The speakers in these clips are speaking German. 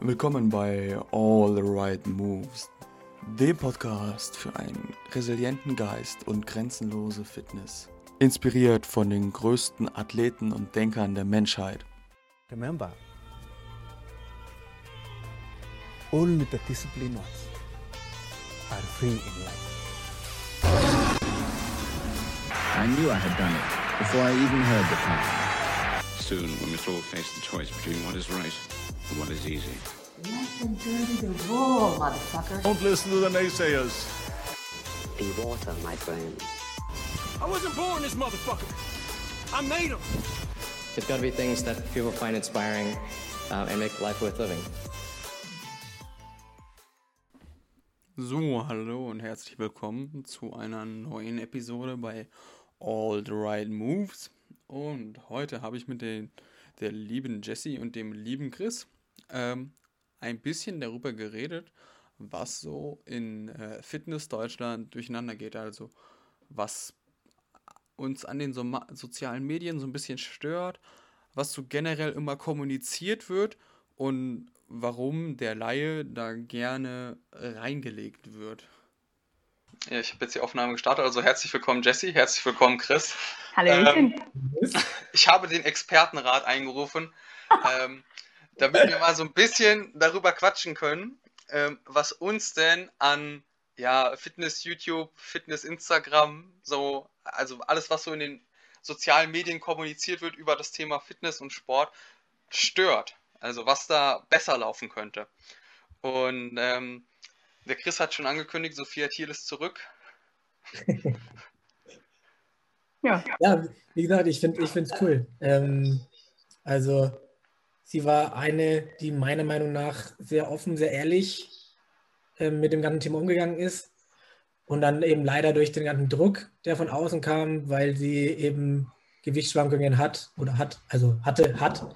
Willkommen bei All the Right Moves, dem Podcast für einen resilienten Geist und grenzenlose Fitness. Inspiriert von den größten Athleten und Denkern der Menschheit. Remember, only the disciplined are free in life. I knew I had done it before I even heard the plan. Soon, we must all face the choice between what is right and what is easy. Let them dirty the wool, motherfucker. Don't listen to the naysayers. Be water, my friend. I wasn't born this motherfucker. I made him. There's got to be things that people find inspiring uh, and make life worth living. So, hallo und herzlich willkommen zu einer neuen Episode bei All the Right Moves. Und heute habe ich mit den, der lieben Jessie und dem lieben Chris ähm, ein bisschen darüber geredet, was so in äh, Fitness Deutschland durcheinander geht. Also was uns an den so sozialen Medien so ein bisschen stört, was so generell immer kommuniziert wird und warum der Laie da gerne reingelegt wird. Ja, ich habe jetzt die Aufnahme gestartet, also herzlich willkommen Jesse, herzlich willkommen Chris. Hallöchen. Ähm, ich habe den Expertenrat eingerufen, ähm, damit wir mal so ein bisschen darüber quatschen können, ähm, was uns denn an ja, Fitness YouTube, Fitness Instagram, so, also alles, was so in den sozialen Medien kommuniziert wird über das Thema Fitness und Sport, stört. Also was da besser laufen könnte. Und ähm, der Chris hat schon angekündigt, Sophia Thiel ist zurück. ja. ja, wie gesagt, ich finde es cool. Ähm, also, sie war eine, die meiner Meinung nach sehr offen, sehr ehrlich äh, mit dem ganzen Thema umgegangen ist. Und dann eben leider durch den ganzen Druck, der von außen kam, weil sie eben Gewichtsschwankungen hat oder hat, also hatte, hat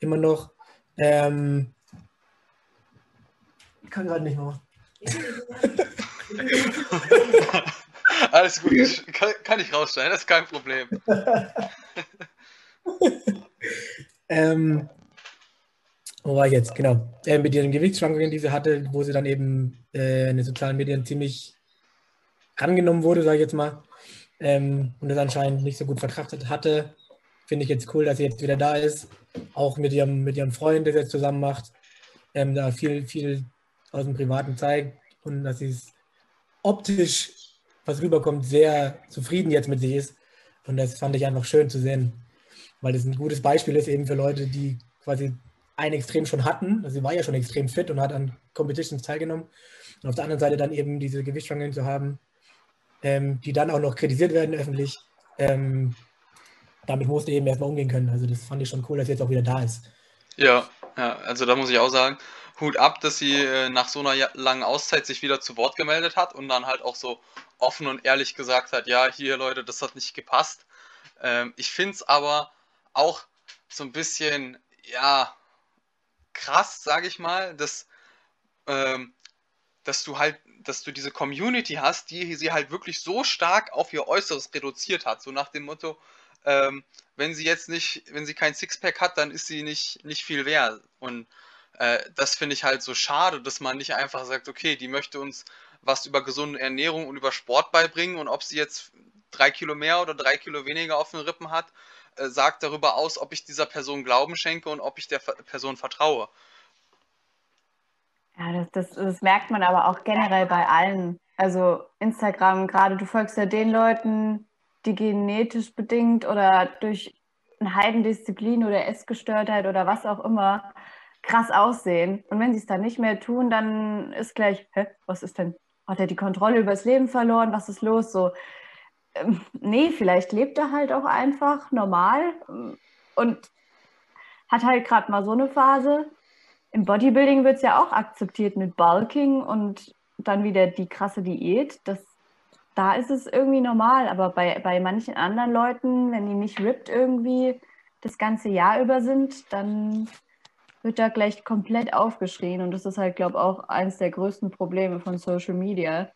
immer noch. Ähm, ich kann gerade nicht mehr. Alles gut, kann, kann, ich rausstellen, das ist kein Problem. ähm, wo war ich jetzt? Genau. Äh, mit ihren Gewichtsschwankungen, die sie hatte, wo sie dann eben äh, in den sozialen Medien ziemlich angenommen wurde, sage ich jetzt mal, ähm, und das anscheinend nicht so gut verkraftet hatte, finde ich jetzt cool, dass sie jetzt wieder da ist. Auch mit ihrem, mit ihrem Freund, der sie jetzt zusammen macht, ähm, da viel, viel aus dem Privaten zeigt und dass sie es optisch, was rüberkommt, sehr zufrieden jetzt mit sich ist. Und das fand ich einfach schön zu sehen, weil das ein gutes Beispiel ist eben für Leute, die quasi ein Extrem schon hatten. Also sie war ja schon extrem fit und hat an Competitions teilgenommen. Und auf der anderen Seite dann eben diese Gewichtsschwankungen zu haben, ähm, die dann auch noch kritisiert werden öffentlich. Ähm, damit musste eben erstmal umgehen können. Also das fand ich schon cool, dass sie jetzt auch wieder da ist. Ja, ja, also da muss ich auch sagen, Hut ab, dass sie äh, nach so einer langen Auszeit sich wieder zu Wort gemeldet hat und dann halt auch so offen und ehrlich gesagt hat, ja, hier Leute, das hat nicht gepasst. Ähm, ich finde es aber auch so ein bisschen, ja, krass, sage ich mal, dass, ähm, dass du halt, dass du diese Community hast, die sie halt wirklich so stark auf ihr Äußeres reduziert hat, so nach dem Motto, ähm, wenn sie jetzt nicht, wenn sie kein Sixpack hat, dann ist sie nicht, nicht viel wert. Und äh, das finde ich halt so schade, dass man nicht einfach sagt, okay, die möchte uns was über gesunde Ernährung und über Sport beibringen und ob sie jetzt drei Kilo mehr oder drei Kilo weniger auf den Rippen hat, äh, sagt darüber aus, ob ich dieser Person Glauben schenke und ob ich der Person vertraue. Ja, das, das, das merkt man aber auch generell bei allen. Also Instagram, gerade du folgst ja den Leuten, die genetisch bedingt oder durch eine Heidendisziplin oder Essgestörtheit oder was auch immer krass aussehen. Und wenn sie es dann nicht mehr tun, dann ist gleich, hä, was ist denn? Hat er die Kontrolle über das Leben verloren? Was ist los? So, ähm, nee, vielleicht lebt er halt auch einfach normal ähm, und hat halt gerade mal so eine Phase. Im Bodybuilding wird es ja auch akzeptiert mit Bulking und dann wieder die krasse Diät. Das da ist es irgendwie normal, aber bei, bei manchen anderen Leuten, wenn die nicht ripped irgendwie das ganze Jahr über sind, dann wird da gleich komplett aufgeschrien und das ist halt, glaube ich, auch eines der größten Probleme von Social Media.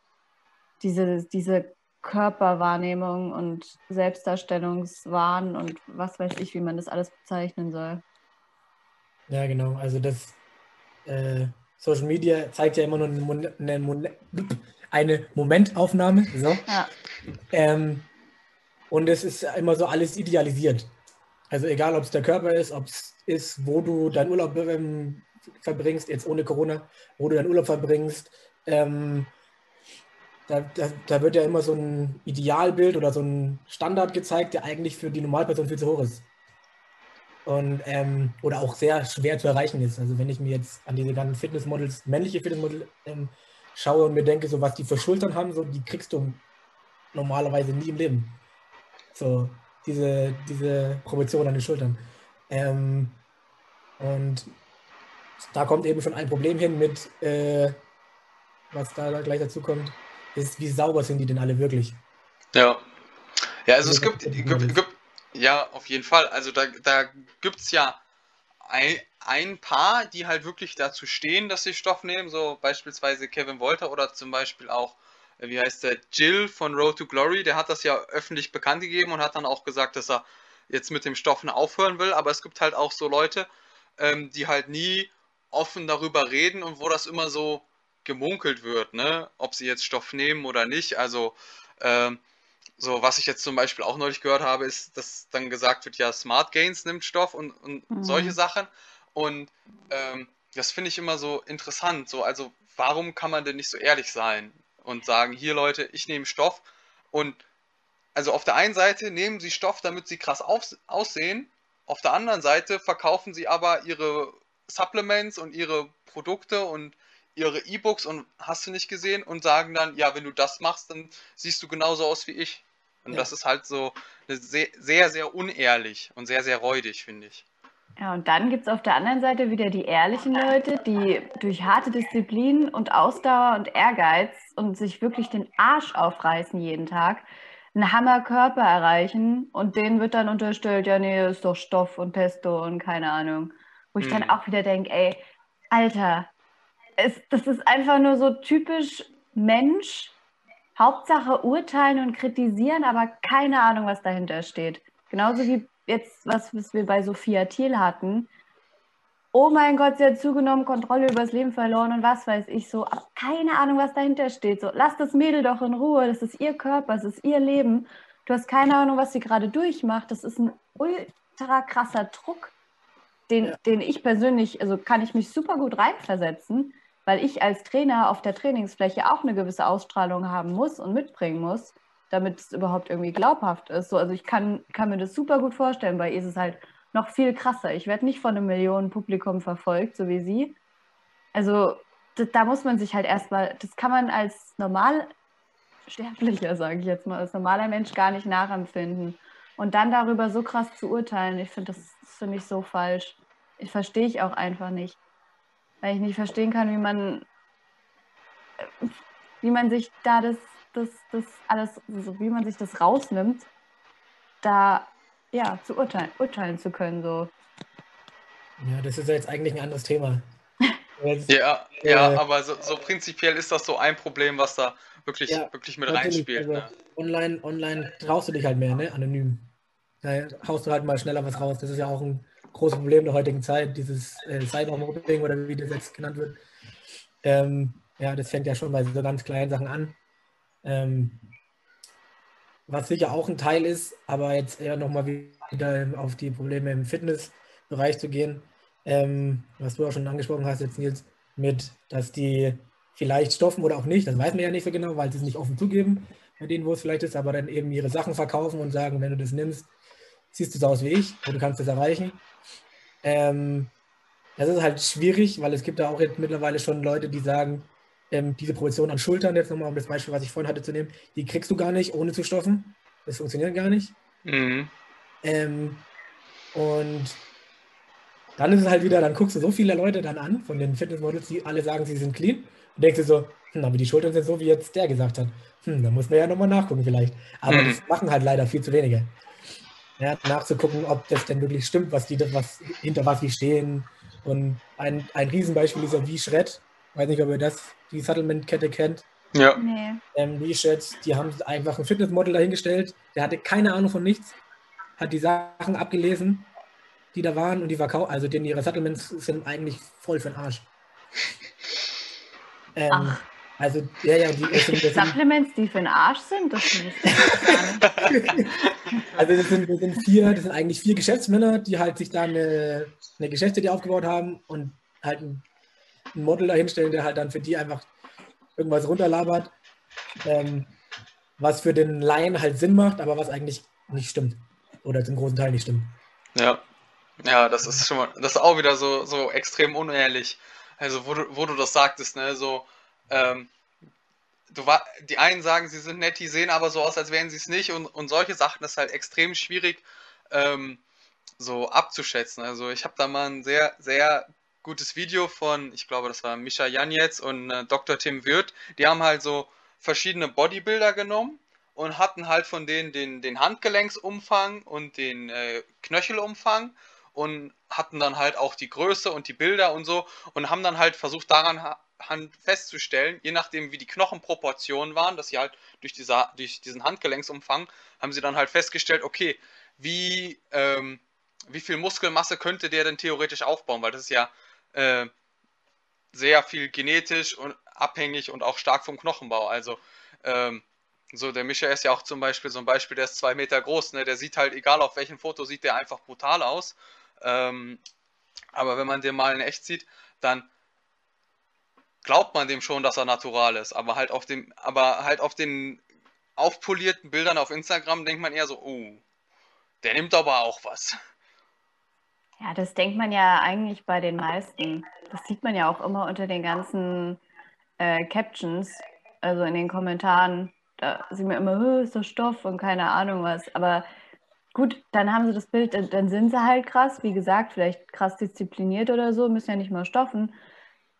Diese, diese Körperwahrnehmung und Selbstdarstellungswahn und was weiß ich, wie man das alles bezeichnen soll. Ja, genau. Also das äh, Social Media zeigt ja immer nur eine, Mon- eine, Mon- eine Momentaufnahme. So. Ja. Ähm, und es ist immer so alles idealisiert. Also egal, ob es der Körper ist, ob es ist, wo du deinen Urlaub ähm, verbringst, jetzt ohne Corona, wo du deinen Urlaub verbringst. Ähm, da, da, da wird ja immer so ein Idealbild oder so ein Standard gezeigt, der eigentlich für die Normalperson viel zu hoch ist. Und, ähm, oder auch sehr schwer zu erreichen ist. Also wenn ich mir jetzt an diese ganzen Fitnessmodels, männliche Fitnessmodels ähm, schaue und mir denke, so was die für Schultern haben, so die kriegst du normalerweise nie im Leben. So, diese, diese Proportion an den Schultern. Ähm, und da kommt eben schon ein Problem hin mit, äh, was da gleich dazu kommt, ist, wie sauber sind die denn alle wirklich? Ja. Ja, also es gibt, gibt, gibt ja, auf jeden Fall. Also da, da gibt es ja ein, ein paar, die halt wirklich dazu stehen, dass sie Stoff nehmen, so beispielsweise Kevin Wolter oder zum Beispiel auch, äh, wie heißt der, Jill von Road to Glory, der hat das ja öffentlich bekannt gegeben und hat dann auch gesagt, dass er jetzt mit dem Stoffen aufhören will, aber es gibt halt auch so Leute, ähm, die halt nie offen darüber reden und wo das immer so gemunkelt wird, ne, ob sie jetzt Stoff nehmen oder nicht, also ähm, so, was ich jetzt zum Beispiel auch neulich gehört habe, ist, dass dann gesagt wird, ja, Smart Gains nimmt Stoff und, und Mhm. solche Sachen. Und ähm, das finde ich immer so interessant. So, also, warum kann man denn nicht so ehrlich sein und sagen, hier Leute, ich nehme Stoff und also auf der einen Seite nehmen sie Stoff, damit sie krass aus, aussehen, auf der anderen Seite verkaufen sie aber ihre Supplements und ihre Produkte und ihre E-Books und hast du nicht gesehen und sagen dann, ja, wenn du das machst, dann siehst du genauso aus wie ich. Und Ja. das ist halt so sehr, sehr, sehr unehrlich und sehr, sehr räudig, finde ich. Ja, und dann gibt es auf der anderen Seite wieder die ehrlichen Leute, die durch harte Disziplin und Ausdauer und Ehrgeiz und sich wirklich den Arsch aufreißen jeden Tag, einen Hammerkörper erreichen und denen wird dann unterstellt, ja, nee, ist doch Stoff und Pesto und keine Ahnung. Wo ich dann Hm. auch wieder denke, ey, Alter, es, das ist einfach nur so typisch Mensch, Hauptsache urteilen und kritisieren, aber keine Ahnung, was dahinter steht. Genauso wie jetzt, was, was wir bei Sophia Thiel hatten. Oh mein Gott, sie hat zugenommen, Kontrolle über das Leben verloren und was weiß ich so. Aber keine Ahnung, was dahinter steht. So, lass das Mädel doch in Ruhe. Das ist ihr Körper, das ist ihr Leben. Du hast keine Ahnung, was sie gerade durchmacht. Das ist ein ultra krasser Druck, den, den ich persönlich, also kann ich mich super gut reinversetzen, weil ich als Trainer auf der Trainingsfläche auch eine gewisse Ausstrahlung haben muss und mitbringen muss, damit es überhaupt irgendwie glaubhaft ist. So, also ich kann, kann mir das super gut vorstellen. Bei ihr ist es halt noch viel krasser. Ich werde nicht von einem Millionenpublikum verfolgt, so wie sie. Also da, muss man sich halt erstmal, das kann man als normal Sterblicher, sage ich jetzt mal, als normaler Mensch gar nicht nachempfinden. Und dann darüber so krass zu urteilen, ich finde, das ist für mich so falsch. Ich verstehe ich auch einfach nicht. Weil ich nicht verstehen kann, wie man, wie man sich da das, das, das alles, so wie man sich das rausnimmt, da ja, zu urteilen, urteilen zu können. So. Ja, das ist ja jetzt eigentlich ein anderes Thema. Jetzt, Ja, Äh, ja, aber so, so prinzipiell ist das so ein Problem, was da wirklich, Ja, wirklich mit reinspielt. also Ne? Online, online traust du dich halt mehr, ne? Anonym. Da haust du halt mal schneller was raus. Das ist ja auch ein großes Problem der heutigen Zeit, dieses äh, Cybermobbing oder wie das jetzt genannt wird. Ähm, ja, das fängt ja schon bei so ganz kleinen Sachen an. Ähm, was sicher auch ein Teil ist, aber jetzt eher nochmal wieder auf die Probleme im Fitnessbereich zu gehen, ähm, was du auch schon angesprochen hast jetzt, Nils, mit, dass die vielleicht stoffen oder auch nicht, das weiß man ja nicht so genau, weil sie es nicht offen zugeben, bei denen, wo es vielleicht ist, aber dann eben ihre Sachen verkaufen und sagen, wenn du das nimmst, siehst du so aus wie ich und du kannst das erreichen. Ähm, das ist halt schwierig, weil es gibt da auch jetzt mittlerweile schon Leute, die sagen, ähm, diese Proportion an Schultern, jetzt nochmal um das Beispiel, was ich vorhin hatte zu nehmen, die kriegst du gar nicht, ohne zu stoffen. Das funktioniert gar nicht. Mhm. Ähm, und dann ist es halt wieder, dann guckst du so viele Leute dann an von den Fitnessmodels, die alle sagen, sie sind clean und denkst dir so, hm, aber die Schultern sind so, wie jetzt der gesagt hat. Hm, da muss man ja nochmal nachgucken vielleicht. Aber Mhm. das machen halt leider viel zu wenige. Ja, nachzugucken, ob das denn wirklich stimmt, was die, was, hinter was sie stehen. Und ein, ein Riesenbeispiel ist ja V-Shred. Weiß nicht, ob ihr das, die Supplement-Kette kennt. Ja. Nee. Ähm, V-Shred, die haben einfach ein Fitnessmodel dahingestellt. Der hatte keine Ahnung von nichts. Hat die Sachen abgelesen, die da waren und die verkaufen. Also denen ihre Supplements sind eigentlich voll für den Arsch. Ähm, Ach. also, ja, ja, die, sind, das sind, Supplements, die für den Arsch sind, das ich nicht. also das sind, das sind vier, das sind eigentlich vier Geschäftsmänner, die halt sich da eine, eine Geschäftsidee aufgebaut haben und halt ein, ein Model dahinstellen, der halt dann für die einfach irgendwas runterlabert, ähm, was für den Laien halt Sinn macht, aber was eigentlich nicht stimmt. Oder zum großen Teil nicht stimmt. Ja. Ja, das ist schon mal, das ist auch wieder so, so extrem unehrlich. Also, wo du, wo du das sagtest, ne, so, ähm, du war, die einen sagen, sie sind nett, die sehen aber so aus, als wären sie es nicht und, und solche Sachen ist halt extrem schwierig, ähm, so abzuschätzen. Also, ich habe da mal ein sehr, sehr gutes Video von, ich glaube, das war Mischa Janetz und äh, Dr. Tim Wirth, die haben halt so verschiedene Bodybuilder genommen und hatten halt von denen den, den Handgelenksumfang und den äh, Knöchelumfang und hatten dann halt auch die Größe und die Bilder und so und haben dann halt versucht daran festzustellen, je nachdem wie die Knochenproportionen waren, dass sie halt durch, dieser, durch diesen Handgelenksumfang haben sie dann halt festgestellt, okay, wie, ähm, wie viel Muskelmasse könnte der denn theoretisch aufbauen, weil das ist ja äh, sehr viel genetisch und abhängig und auch stark vom Knochenbau. Also ähm, so der Mischa ist ja auch zum Beispiel so ein Beispiel, der ist zwei Meter groß, ne? Der sieht halt, egal auf welchem Foto, sieht der einfach brutal aus. Ähm, aber wenn man den mal in echt sieht, dann glaubt man dem schon, dass er natural ist. Aber halt auf dem, aber halt auf den aufpolierten Bildern auf Instagram denkt man eher so, oh, der nimmt aber auch was. Ja, das denkt man ja eigentlich bei den meisten. Das sieht man ja auch immer unter den ganzen äh, Captions, also in den Kommentaren. Da sieht man immer, "Hö, ist das Stoff und keine Ahnung was. Aber gut, dann haben sie das Bild, dann sind sie halt krass, wie gesagt, vielleicht krass diszipliniert oder so, müssen ja nicht mal stoffen.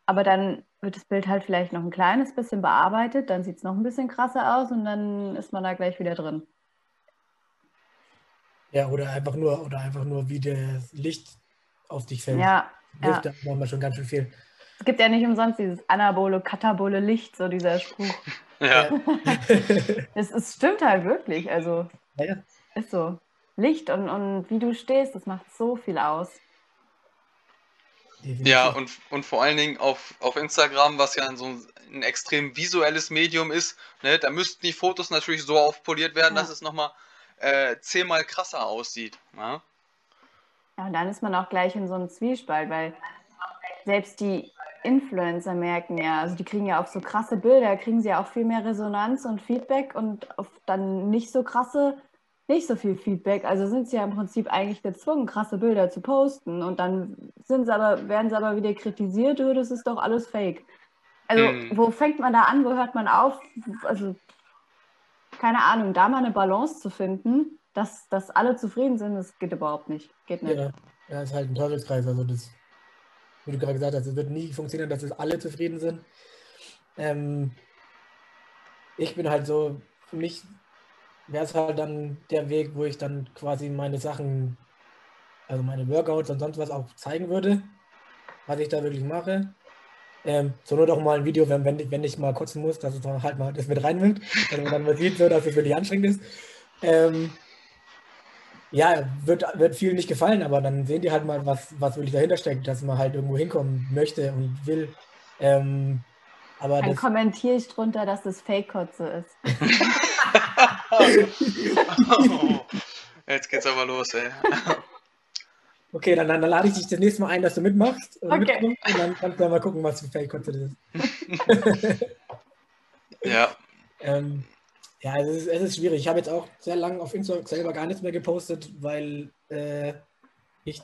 Aber dann wird das Bild halt vielleicht noch ein kleines bisschen bearbeitet, dann sieht es noch ein bisschen krasser aus und dann ist man da gleich wieder drin. Ja, oder einfach nur, oder einfach nur, wie das Licht auf dich fällt. Ja, ja. Hilft da manchmal schon ganz schön viel. Es gibt ja nicht umsonst dieses anabole, katabole Licht, so dieser Spruch. Ja, Es, es stimmt halt wirklich. Also Ja, ja. ist so. Licht und, und wie du stehst, das macht so viel aus. ja und, und vor allen Dingen auf, auf Instagram, was ja so ein, ein extrem visuelles Medium ist, ne, da müssten die Fotos natürlich so aufpoliert werden, Ja. dass es nochmal äh, zehnmal krasser aussieht. Ne? Ja, und dann ist man auch gleich in so einem Zwiespalt, weil selbst die Influencer merken ja, also die kriegen ja auf so krasse Bilder, kriegen sie ja auch viel mehr Resonanz und Feedback und auf dann nicht so krasse, nicht so viel Feedback. Also sind sie ja im Prinzip eigentlich gezwungen, krasse Bilder zu posten und dann sind sie aber, werden sie aber wieder kritisiert, oh, das ist doch alles fake. Also Mhm. wo fängt man da an, wo hört man auf? Also keine Ahnung, da mal eine Balance zu finden, dass, dass alle zufrieden sind, das geht überhaupt nicht. Geht nicht. Ja, ja, ist halt ein Teufelskreis. Also das, wie du gerade gesagt hast, es wird nie funktionieren, dass es alle zufrieden sind. Ähm, ich bin halt so, für mich wäre es halt dann der Weg, wo ich dann quasi meine Sachen, also meine Workouts und sonst was auch zeigen würde, was ich da wirklich mache. Ähm, so nur doch mal ein Video, wenn, wenn, ich, wenn ich mal kotzen muss, dass es dann halt mal das mit reinwirkt, dass man dann mal sieht, so, dass es wirklich anstrengend ist. Ähm, ja, wird, wird vielen nicht gefallen, aber dann sehen die halt mal, was, was wirklich dahinter steckt, dass man halt irgendwo hinkommen möchte und will. Ähm, aber Dann kommentiere ich drunter, dass das Fake-Kotze ist. Jetzt geht's aber los, ey. Okay, dann, dann, dann lade ich dich das nächste Mal ein, dass du mitmachst und, Okay. und dann kannst du mal gucken, was für Fake-Content das ist. Ja, Ähm, ja, es ist, es ist schwierig. Ich habe jetzt auch sehr lange auf Instagram selber gar nichts mehr gepostet, weil äh, ich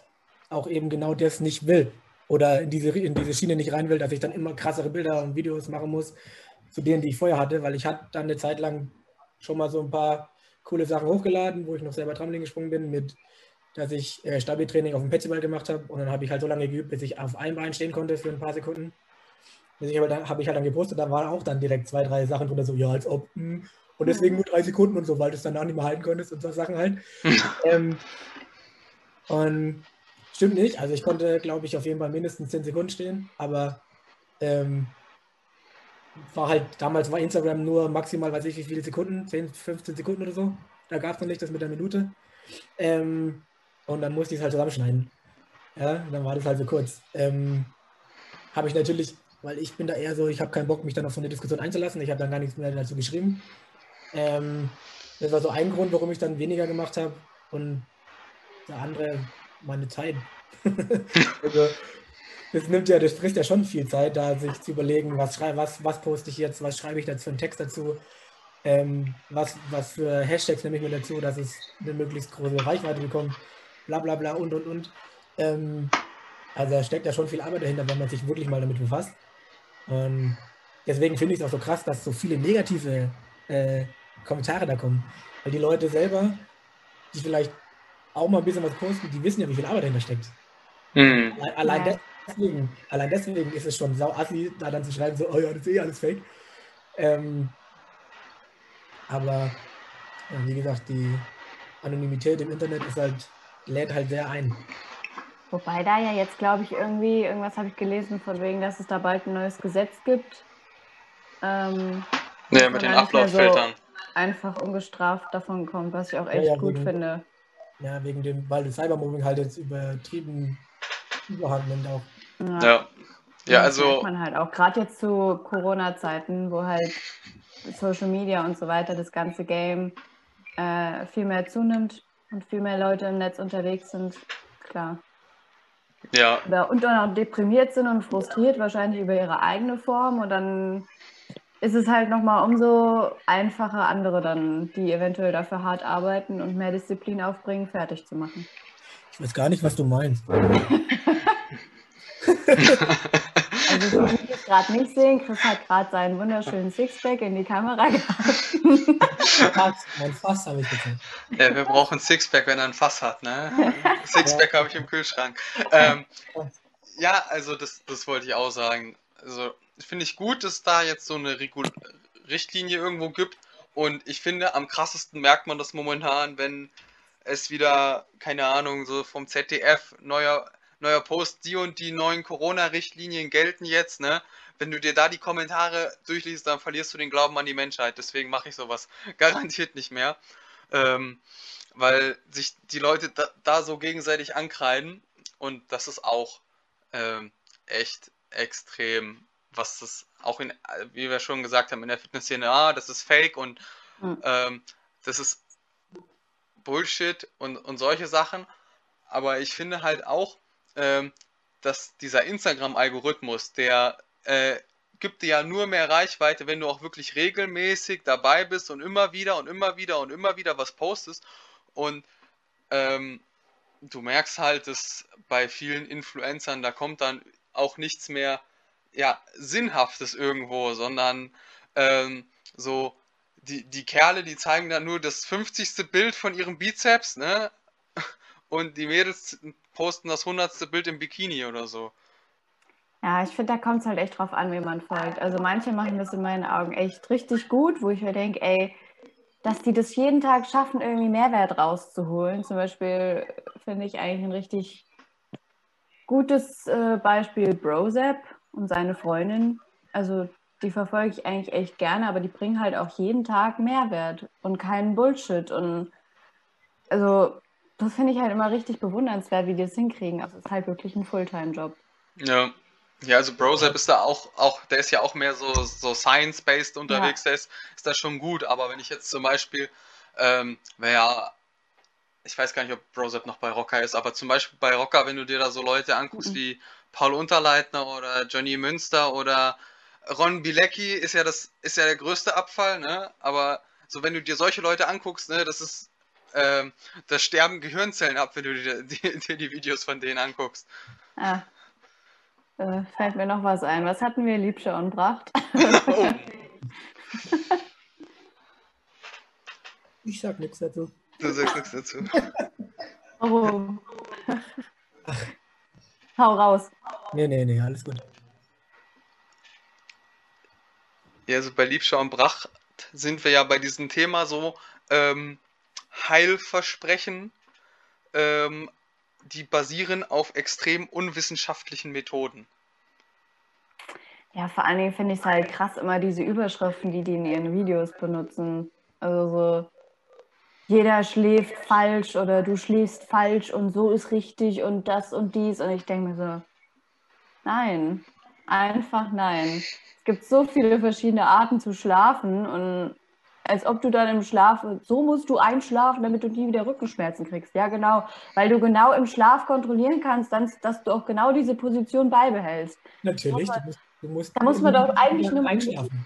auch eben genau das nicht will. Oder in diese, in diese Schiene nicht rein will, dass ich dann immer krassere Bilder und Videos machen muss, zu denen, die ich vorher hatte, weil ich hatte dann eine Zeit lang schon mal so ein paar coole Sachen hochgeladen, wo ich noch selber Trampolin gesprungen bin, mit dass ich äh, Stabi-Training auf dem Petsyball gemacht habe und dann habe ich halt so lange geübt, bis ich auf einem Bein stehen konnte für ein paar Sekunden. Das habe dann, hab ich halt dann gepostet, da waren auch dann direkt zwei, drei Sachen drunter, so, ja, als ob, hm, und deswegen nur drei Sekunden und so, weil du es danach nicht mehr halten konntest und so Sachen halt. ähm, und stimmt nicht, also ich konnte, glaube ich, auf jeden Fall mindestens 10 Sekunden stehen, aber ähm, war halt, damals war Instagram nur maximal, weiß ich wie viele Sekunden, 10, 15 Sekunden oder so. Da gab es noch nicht das mit der Minute. Ähm, und dann musste ich es halt zusammenschneiden. Ja, dann war das halt so kurz. Ähm, habe ich natürlich weil ich bin da eher so, ich habe keinen Bock, mich dann auf so eine Diskussion einzulassen. Ich habe dann gar nichts mehr dazu geschrieben. Ähm, das war so ein Grund, warum ich dann weniger gemacht habe. Und der andere, meine Zeit. also, das nimmt ja, das frisst ja schon viel Zeit, da sich zu überlegen, was was, was poste ich jetzt, was schreibe ich da für einen Text dazu, ähm, was, was für Hashtags nehme ich mir dazu, dass es eine möglichst große Reichweite bekommt, bla bla bla und und und. Ähm, also da steckt ja schon viel Arbeit dahinter, wenn man sich wirklich mal damit befasst. Und deswegen finde ich es auch so krass, dass so viele negative äh, Kommentare da kommen. Weil die Leute selber, die vielleicht auch mal ein bisschen was posten, die wissen ja, wie viel Arbeit dahinter steckt. Mhm. Allein, ja. deswegen, allein deswegen ist es schon sau assi, da dann zu schreiben, so, oh ja, das ist eh alles fake. Ähm, aber wie gesagt, die Anonymität im Internet ist halt, lädt halt sehr ein. Wobei da ja jetzt, glaube ich, irgendwie, irgendwas habe ich gelesen, von wegen, dass es da bald ein neues Gesetz gibt. Ähm, ja, mit den Upload-Filtern. So einfach ungestraft davon kommt, was ich auch echt ja, ja, gut wegen, finde. Ja, wegen dem, weil das Cybermobbing halt jetzt übertrieben überhand nimmt auch. Ja. Ja, ja also. Das man halt auch, gerade jetzt zu Corona-Zeiten, wo halt Social Media und so weiter, das ganze Game äh, viel mehr zunimmt und viel mehr Leute im Netz unterwegs sind, klar. Ja. Oder, und dann auch deprimiert sind und frustriert wahrscheinlich über ihre eigene Form und dann ist es halt nochmal umso einfacher, andere dann, die eventuell dafür hart arbeiten und mehr Disziplin aufbringen, fertig zu machen. Ich weiß gar nicht, was du meinst. Also so wie wir es gerade nicht sehen, Chris hat gerade seinen wunderschönen Sixpack in die Kamera gehabt. mein Fass habe ich gezeigt. Ja, wir brauchen Sixpack, wenn er ein Fass hat, ne? Sixpack habe ich im Kühlschrank. Ähm, ja, also das, das wollte ich auch sagen. Also finde ich gut, dass da jetzt so eine Regul Richtlinie irgendwo gibt. Und ich finde, am krassesten merkt man das momentan, wenn es wieder, keine Ahnung, so vom ZDF neuer neuer Post, die und die neuen Corona-Richtlinien gelten jetzt, ne? Wenn du dir da die Kommentare durchliest, dann verlierst du den Glauben an die Menschheit. Deswegen mache ich sowas garantiert nicht mehr. Ähm, weil sich die Leute da, da, so gegenseitig ankreiden und das ist auch ähm, echt extrem, was das auch in, wie wir schon gesagt haben, in der Fitnessszene, ah, das ist fake und mhm. ähm, das ist Bullshit und, und solche Sachen. Aber ich finde halt auch, ähm, dass dieser Instagram-Algorithmus, der äh, gibt dir ja nur mehr Reichweite, wenn du auch wirklich regelmäßig dabei bist und immer wieder und immer wieder und immer wieder was postest. Und ähm, du merkst halt, dass bei vielen Influencern, da kommt dann auch nichts mehr ja, Sinnhaftes irgendwo, sondern ähm, so die, die Kerle, die zeigen dann nur das 50. Bild von ihrem Bizeps, ne? Und die Mädels posten das hundertste Bild im Bikini oder so. Ja, ich finde, da kommt es halt echt drauf an, wie man folgt. Also manche machen das in meinen Augen echt richtig gut, wo ich mir denke, ey, dass die das jeden Tag schaffen, irgendwie Mehrwert rauszuholen. Zum Beispiel finde ich eigentlich ein richtig gutes äh, Beispiel Brozap und seine Freundin. Also die verfolge ich eigentlich echt gerne, aber die bringen halt auch jeden Tag Mehrwert und keinen Bullshit. Und also das finde ich halt immer richtig bewundernswert, wie die das hinkriegen. Also es ist halt wirklich ein Fulltime-Job. Ja. Ja, also Brozap ist da auch, auch, der ist ja auch mehr so, so science-based unterwegs, ja. der ist, ist das schon gut, aber wenn ich jetzt zum Beispiel, ähm, ja, ich weiß gar nicht, ob Brozap noch bei Rocker ist, aber zum Beispiel bei Rocker, wenn du dir da so Leute anguckst mhm. wie Paul Unterleitner oder Johnny Münster oder Ron Bilecki ist ja das, ist ja der größte Abfall, ne? Aber so wenn du dir solche Leute anguckst, ne, das ist ähm, da sterben Gehirnzellen ab, wenn du dir die, die Videos von denen anguckst. Ah. Äh, fällt mir noch was ein. Was hatten wir, Liebscher und Bracht? Oh. ich sag nichts dazu. Du sagst nichts dazu. Oh. Hau raus. Nee, nee, nee, alles gut. Ja, also bei Liebscher und Bracht sind wir ja bei diesem Thema so, ähm, Heilversprechen, ähm, die basieren auf extrem unwissenschaftlichen Methoden. Ja, vor allen Dingen finde ich es halt krass, immer diese Überschriften, die die in ihren Videos benutzen. Also so, jeder schläft falsch oder du schläfst falsch und so ist richtig und das und dies. Und ich denke mir so, nein. Einfach nein. Es gibt so viele verschiedene Arten zu schlafen und als ob du dann im Schlaf, so musst du einschlafen, damit du nie wieder Rückenschmerzen kriegst. Ja, genau. Weil du genau im Schlaf kontrollieren kannst, dann, dass du auch genau diese Position beibehältst. Natürlich. Aber- Du musst, du musst Da muss man doch eigentlich nur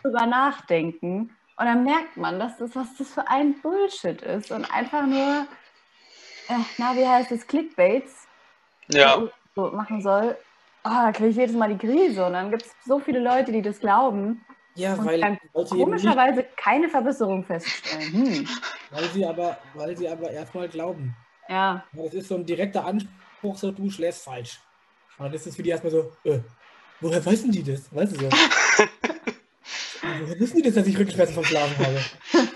drüber nachdenken. Und dann merkt man, dass das, was das für ein Bullshit ist. Und einfach nur, äh, na, wie heißt es, Clickbaits Ja, so machen soll. Oh, da kriege ich jedes Mal die Krise. Und dann gibt es so viele Leute, die das glauben Ja, und weil, dann weil, sie eben nicht, komischerweise keine Verbesserung feststellen. Hm. weil, sie aber, weil sie aber erstmal glauben. Ja, Ja, Das ist so ein direkter Anspruch, so du schläfst falsch. Und dann ist es für die erstmal so, äh, woher wissen die das? Weißt du so? woher wissen die das, dass ich Rückenschmerzen vom Schlafen habe?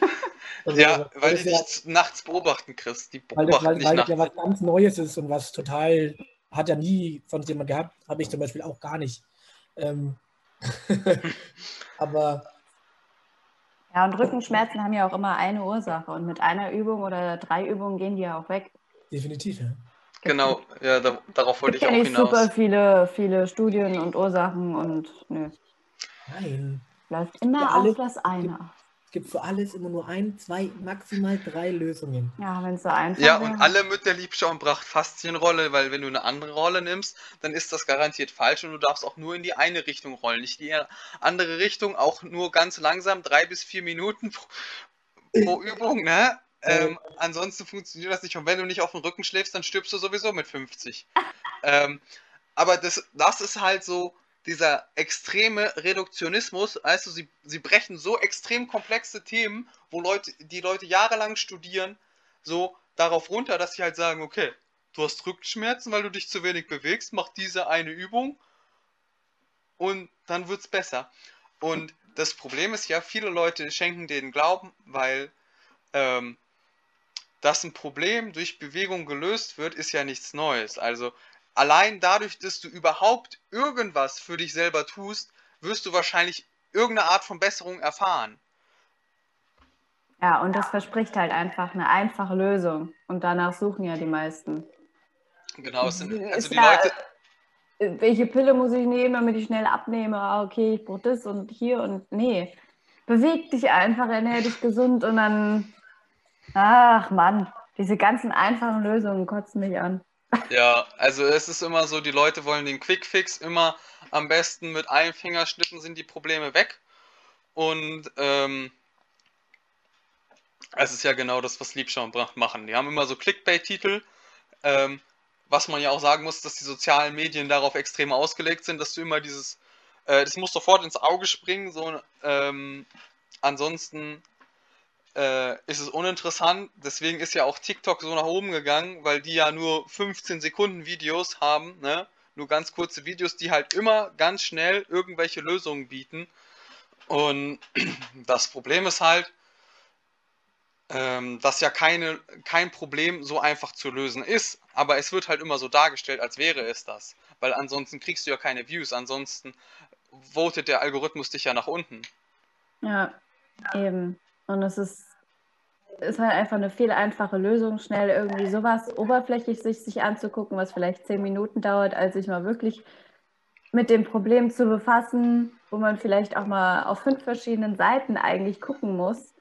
Also, ja, weil das die ja- dich nachts beobachten, Chris. Die weil das, beobachten weil, weil das ja nachts. was ganz Neues ist und was total, hat ja nie sonst jemand gehabt, habe ich zum Beispiel auch gar nicht. Ähm, aber ja, und Rückenschmerzen haben ja auch immer eine Ursache. Und mit einer Übung oder drei Übungen gehen die ja auch weg. definitiv, ja. Genau, ja, da, darauf wollte Es ich gibt auch ja nicht super hinaus. viele, viele Studien und Ursachen und nö. Nein. Läuft immer Ja, alle- auf das eine. Es gibt für alles immer nur ein, zwei, maximal drei Lösungen. Ja, wenn es so einfach Ja, wäre. und alle mit der Liebschauenbracht Faszienrolle, weil wenn du eine andere Rolle nimmst, dann ist das garantiert falsch und du darfst auch nur in die eine Richtung rollen, nicht die andere Richtung, auch nur ganz langsam, drei bis vier Minuten pro, pro Übung, ne? Ähm, ansonsten funktioniert das nicht. Und wenn du nicht auf dem Rücken schläfst, dann stirbst du sowieso mit 50. ähm, aber das, das ist halt so dieser extreme Reduktionismus. Du, sie, sie brechen so extrem komplexe Themen, wo Leute, die Leute jahrelang studieren, so darauf runter, dass sie halt sagen, okay, du hast Rückenschmerzen, weil du dich zu wenig bewegst, mach diese eine Übung und dann wird's besser. Und das Problem ist ja, viele Leute schenken den Glauben, weil ähm, dass ein Problem durch Bewegung gelöst wird, ist ja nichts Neues. Also allein dadurch, dass du überhaupt irgendwas für dich selber tust, wirst du wahrscheinlich irgendeine Art von Besserung erfahren. Ja, und das verspricht halt einfach eine einfache Lösung. Und danach suchen ja die meisten. Genau, es sind, also Ist die ja, Leute, äh, Welche Pille muss ich nehmen, damit ich schnell abnehme? Ah, okay, ich brauche das und hier und nee. Beweg dich einfach, ernähr dich gesund und dann. Ach Mann, diese ganzen einfachen Lösungen kotzen mich an. Ja, also es ist immer so, die Leute wollen den Quickfix immer am besten mit einem Fingerschnippen sind die Probleme weg. Und ähm, es ist ja genau das, was Liebschau machen. Die haben immer so Clickbait-Titel, ähm, was man ja auch sagen muss, dass die sozialen Medien darauf extrem ausgelegt sind, dass du immer dieses, äh, das muss sofort ins Auge springen, so ähm, ansonsten äh, ist es uninteressant. Deswegen ist ja auch TikTok so nach oben gegangen, weil die ja nur 15 Sekunden Videos haben, ne? Nur ganz kurze Videos, die halt immer ganz schnell irgendwelche Lösungen bieten. Und das Problem ist halt, ähm, dass ja keine, kein Problem so einfach zu lösen ist. Aber es wird halt immer so dargestellt, als wäre es das. Weil ansonsten kriegst du ja keine Views. Ansonsten votet der Algorithmus dich ja nach unten. Ja, eben. Und es ist, ist halt einfach eine viel einfache Lösung, schnell irgendwie sowas oberflächlich sich, sich anzugucken, was vielleicht zehn Minuten dauert, als sich mal wirklich mit dem Problem zu befassen, wo man vielleicht auch mal auf fünf verschiedenen Seiten eigentlich gucken muss,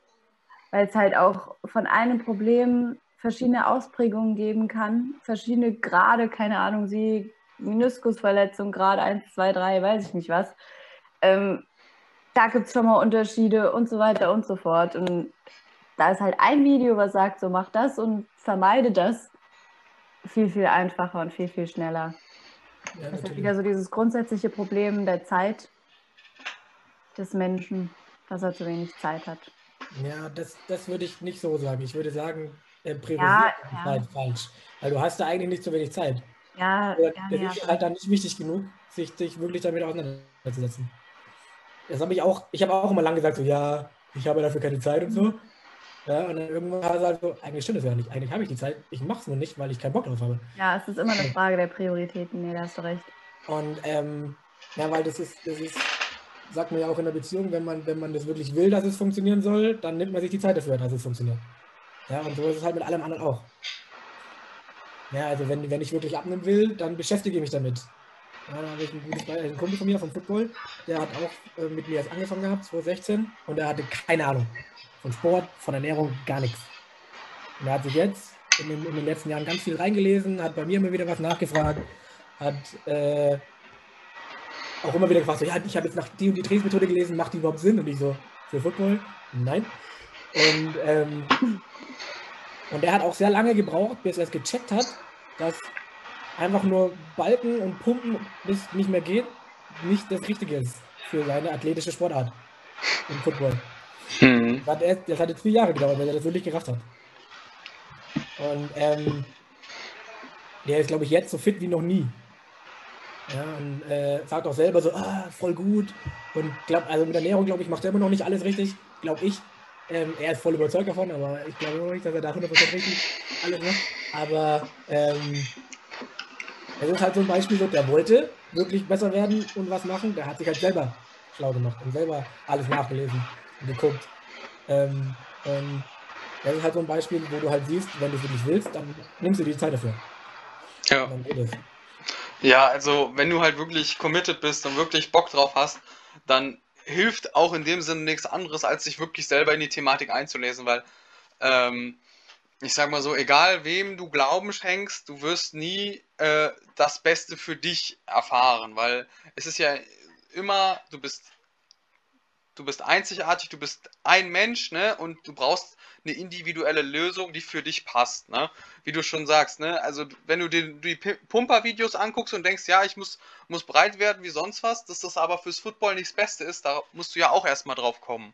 weil es halt auch von einem Problem verschiedene Ausprägungen geben kann, verschiedene Grade, keine Ahnung, sie Meniskusverletzung, Grad 1, 2, 3, weiß ich nicht was. Ähm, da gibt es schon mal Unterschiede und so weiter und so fort. Und da ist halt ein Video, was sagt, so mach das und vermeide das, viel, viel einfacher und viel, viel schneller. Ja, Das ist natürlich. wieder so dieses grundsätzliche Problem der Zeit des Menschen, dass er zu wenig Zeit hat. Ja, das, das würde ich nicht so sagen. Ich würde sagen, äh, priorisiert Ja. Zeit falsch. Weil du hast da eigentlich nicht so wenig Zeit. Ja, Oder ja, das ja, ist halt dann nicht wichtig genug, sich, sich wirklich damit auseinanderzusetzen. Das habe ich auch, ich habe auch immer lange gesagt, so, ja, ich habe dafür keine Zeit und so. Ja, und dann irgendwann war es halt so, eigentlich stimmt das ja nicht. Eigentlich habe ich die Zeit, ich mache es nur nicht, weil ich keinen Bock drauf habe. ja, es ist immer eine Frage der Prioritäten. Nee, da hast du recht. Und ähm, ja, weil das ist, das ist, sagt man ja auch in der Beziehung, wenn man, wenn man das wirklich will, dass es funktionieren soll, dann nimmt man sich die Zeit dafür, dass es funktioniert. Ja, und so ist es halt mit allem anderen auch. Ja, also wenn, wenn ich wirklich abnehmen will, dann beschäftige ich mich damit. Ja, da habe ich ein gutes Be ein Kumpel von mir vom Football, der hat auch äh, mit mir erst angefangen gehabt, 2016, und er hatte keine Ahnung von Sport, von Ernährung, gar nichts. Und er hat sich jetzt in den, in den letzten Jahren ganz viel reingelesen, hat bei mir immer wieder was nachgefragt, hat äh, auch immer wieder gefragt, so, ja, ich habe jetzt nach die und die Trainingsmethode gelesen, macht die überhaupt Sinn? Und ich so, für Football? Nein. Und, ähm, und er hat auch sehr lange gebraucht, bis er es gecheckt hat, dass einfach nur Balken und Pumpen, bis nicht mehr geht, nicht das Richtige ist für seine athletische Sportart im Football. Hm. Das hat, erst, das hat jetzt vier Jahre gedauert, bis er das wirklich gerafft hat. Und ähm, der ist, glaube ich, jetzt so fit wie noch nie. Ja, und äh, sagt auch selber so, ah, voll gut. Und glaub, also mit Ernährung, glaube ich, macht er immer noch nicht alles richtig, glaube ich. Ähm, er ist voll überzeugt davon, aber ich glaube noch nicht, dass er da 100% richtig alles macht. Aber ähm, es ist halt so ein Beispiel, so, der wollte wirklich besser werden und was machen. Der hat sich halt selber schlau gemacht und selber alles nachgelesen und geguckt. Ähm, und das ist halt so ein Beispiel, wo du halt siehst, wenn du es wirklich willst, dann nimmst du dir die Zeit dafür. Ja. Ja, also wenn du halt wirklich committed bist und wirklich Bock drauf hast, dann hilft auch in dem Sinne nichts anderes, als sich wirklich selber in die Thematik einzulesen, weil ähm, ich sag mal so, egal wem du Glauben schenkst, du wirst nie äh, das Beste für dich erfahren, weil es ist ja immer, du bist du bist einzigartig, du bist ein Mensch, ne? Und du brauchst eine individuelle Lösung, die für dich passt, ne? Wie du schon sagst, ne? Also wenn du dir die Pumper-Videos anguckst und denkst, ja, ich muss, muss breit werden wie sonst was, dass das aber fürs Football nicht das Beste ist, da musst du ja auch erstmal drauf kommen.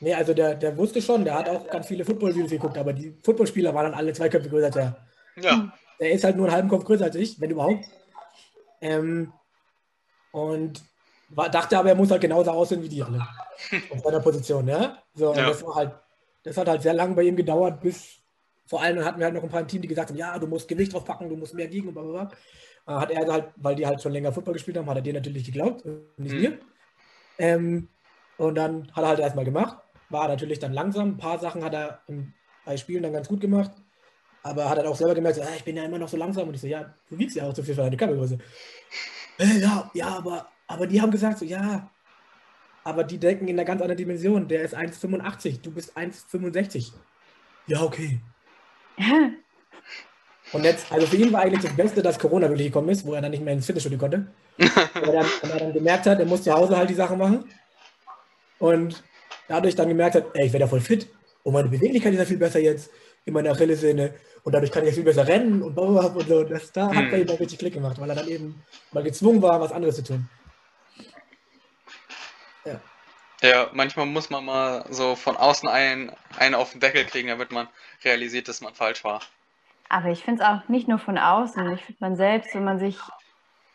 Nee, also der, der wusste schon, der hat auch ganz viele Football-Videos geguckt, aber die Footballspieler waren dann alle zwei Köpfe größer als er. Ja. Der ist halt nur einen halben Kopf größer als ich, wenn überhaupt. Ähm, und war, dachte aber, er muss halt genauso aussehen wie die alle. Auf seiner Position, ja. So, Ja. das war halt, das hat halt sehr lange bei ihm gedauert, bis vor allem hatten wir halt noch ein paar im Team, die gesagt haben, ja, du musst Gewicht drauf packen, du musst mehr wiegen und bla bla bla. Hat er halt, weil die halt schon länger Football gespielt haben, hat er dir natürlich geglaubt, nicht Mhm. mir. Ähm, und dann hat er halt erstmal gemacht. War natürlich dann langsam. Ein paar Sachen hat er bei Spielen dann ganz gut gemacht. Aber hat er auch selber gemerkt, so, ah, ich bin ja immer noch so langsam. Und ich so, ja, du wiegst ja auch zu viel für deine Körpergröße. Äh, ja, ja, aber, aber die haben gesagt, so, ja, aber die denken in einer ganz anderen Dimension. Der ist 1,85, du bist 1,65. Ja, okay. Und jetzt, also für ihn war eigentlich das Beste, dass Corona wirklich gekommen ist, wo er dann nicht mehr ins Fitnessstudio konnte. und, er dann, und er dann gemerkt hat, er muss zu Hause halt die Sachen machen. Und dadurch dann gemerkt hat, ey, ich werde ja voll fit. Und meine Beweglichkeit ist ja viel besser jetzt in meiner Achillessehne. Und dadurch kann ich ja viel besser rennen und bla, bla, bla und so. Das, da hat Hm. bei ihm dann richtig Klick gemacht, weil er dann eben mal gezwungen war, was anderes zu tun. Ja. Ja, manchmal muss man mal so von außen einen, einen auf den Deckel kriegen, damit man realisiert, dass man falsch war. Aber ich finde es auch nicht nur von außen. Ich finde man selbst, wenn man sich,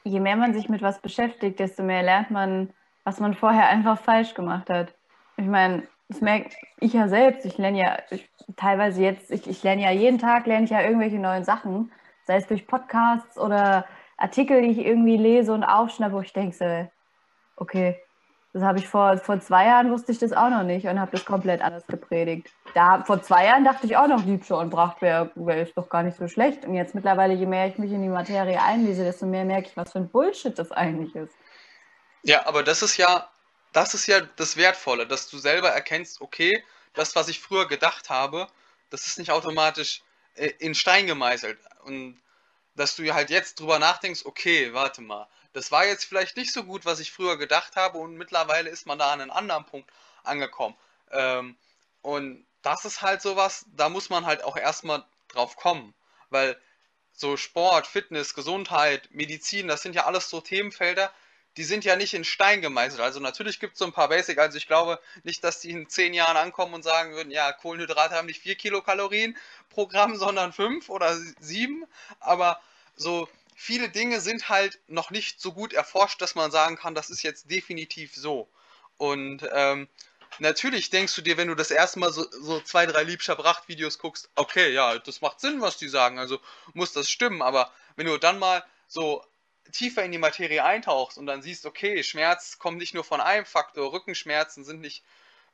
je mehr man sich mit was beschäftigt, desto mehr lernt man, was man vorher einfach falsch gemacht hat. Ich meine, das merke ich ja selbst. Ich lerne ja ich, teilweise jetzt, ich, ich lerne ja jeden Tag, lerne ich ja irgendwelche neuen Sachen, sei es durch Podcasts oder Artikel, die ich irgendwie lese und aufschnappe, wo ich denke, so, okay, das habe ich vor, vor zwei Jahren wusste ich das auch noch nicht und habe das komplett anders gepredigt. Da, vor zwei Jahren dachte ich auch noch, Liebscher und wär ist doch gar nicht so schlecht. Und jetzt mittlerweile, je mehr ich mich in die Materie einlese, desto mehr merke ich, was für ein Bullshit das eigentlich ist. Ja, aber das ist ja, das ist ja das Wertvolle, dass du selber erkennst, okay, das, was ich früher gedacht habe, das ist nicht automatisch äh, in Stein gemeißelt. Und dass du halt jetzt drüber nachdenkst, okay, warte mal, das war jetzt vielleicht nicht so gut, was ich früher gedacht habe, und mittlerweile ist man da an einem anderen Punkt angekommen. Ähm, und das ist halt sowas, da muss man halt auch erstmal drauf kommen. Weil so Sport, Fitness, Gesundheit, Medizin, das sind ja alles so Themenfelder, die sind ja nicht in Stein gemeißelt. Also natürlich gibt es so ein paar Basic, also ich glaube nicht, dass die in zehn Jahren ankommen und sagen würden, ja, Kohlenhydrate haben nicht 4 Kilokalorien pro Gramm, sondern 5 oder 7. Aber so viele Dinge sind halt noch nicht so gut erforscht, dass man sagen kann, das ist jetzt definitiv so. Und ähm, natürlich denkst du dir, wenn du das erste Mal so, so zwei, drei Liebscher Bracht-Videos guckst, okay, ja, das macht Sinn, was die sagen, also muss das stimmen. Aber wenn du dann mal so tiefer in die Materie eintauchst und dann siehst, okay, Schmerz kommt nicht nur von einem Faktor, Rückenschmerzen sind nicht,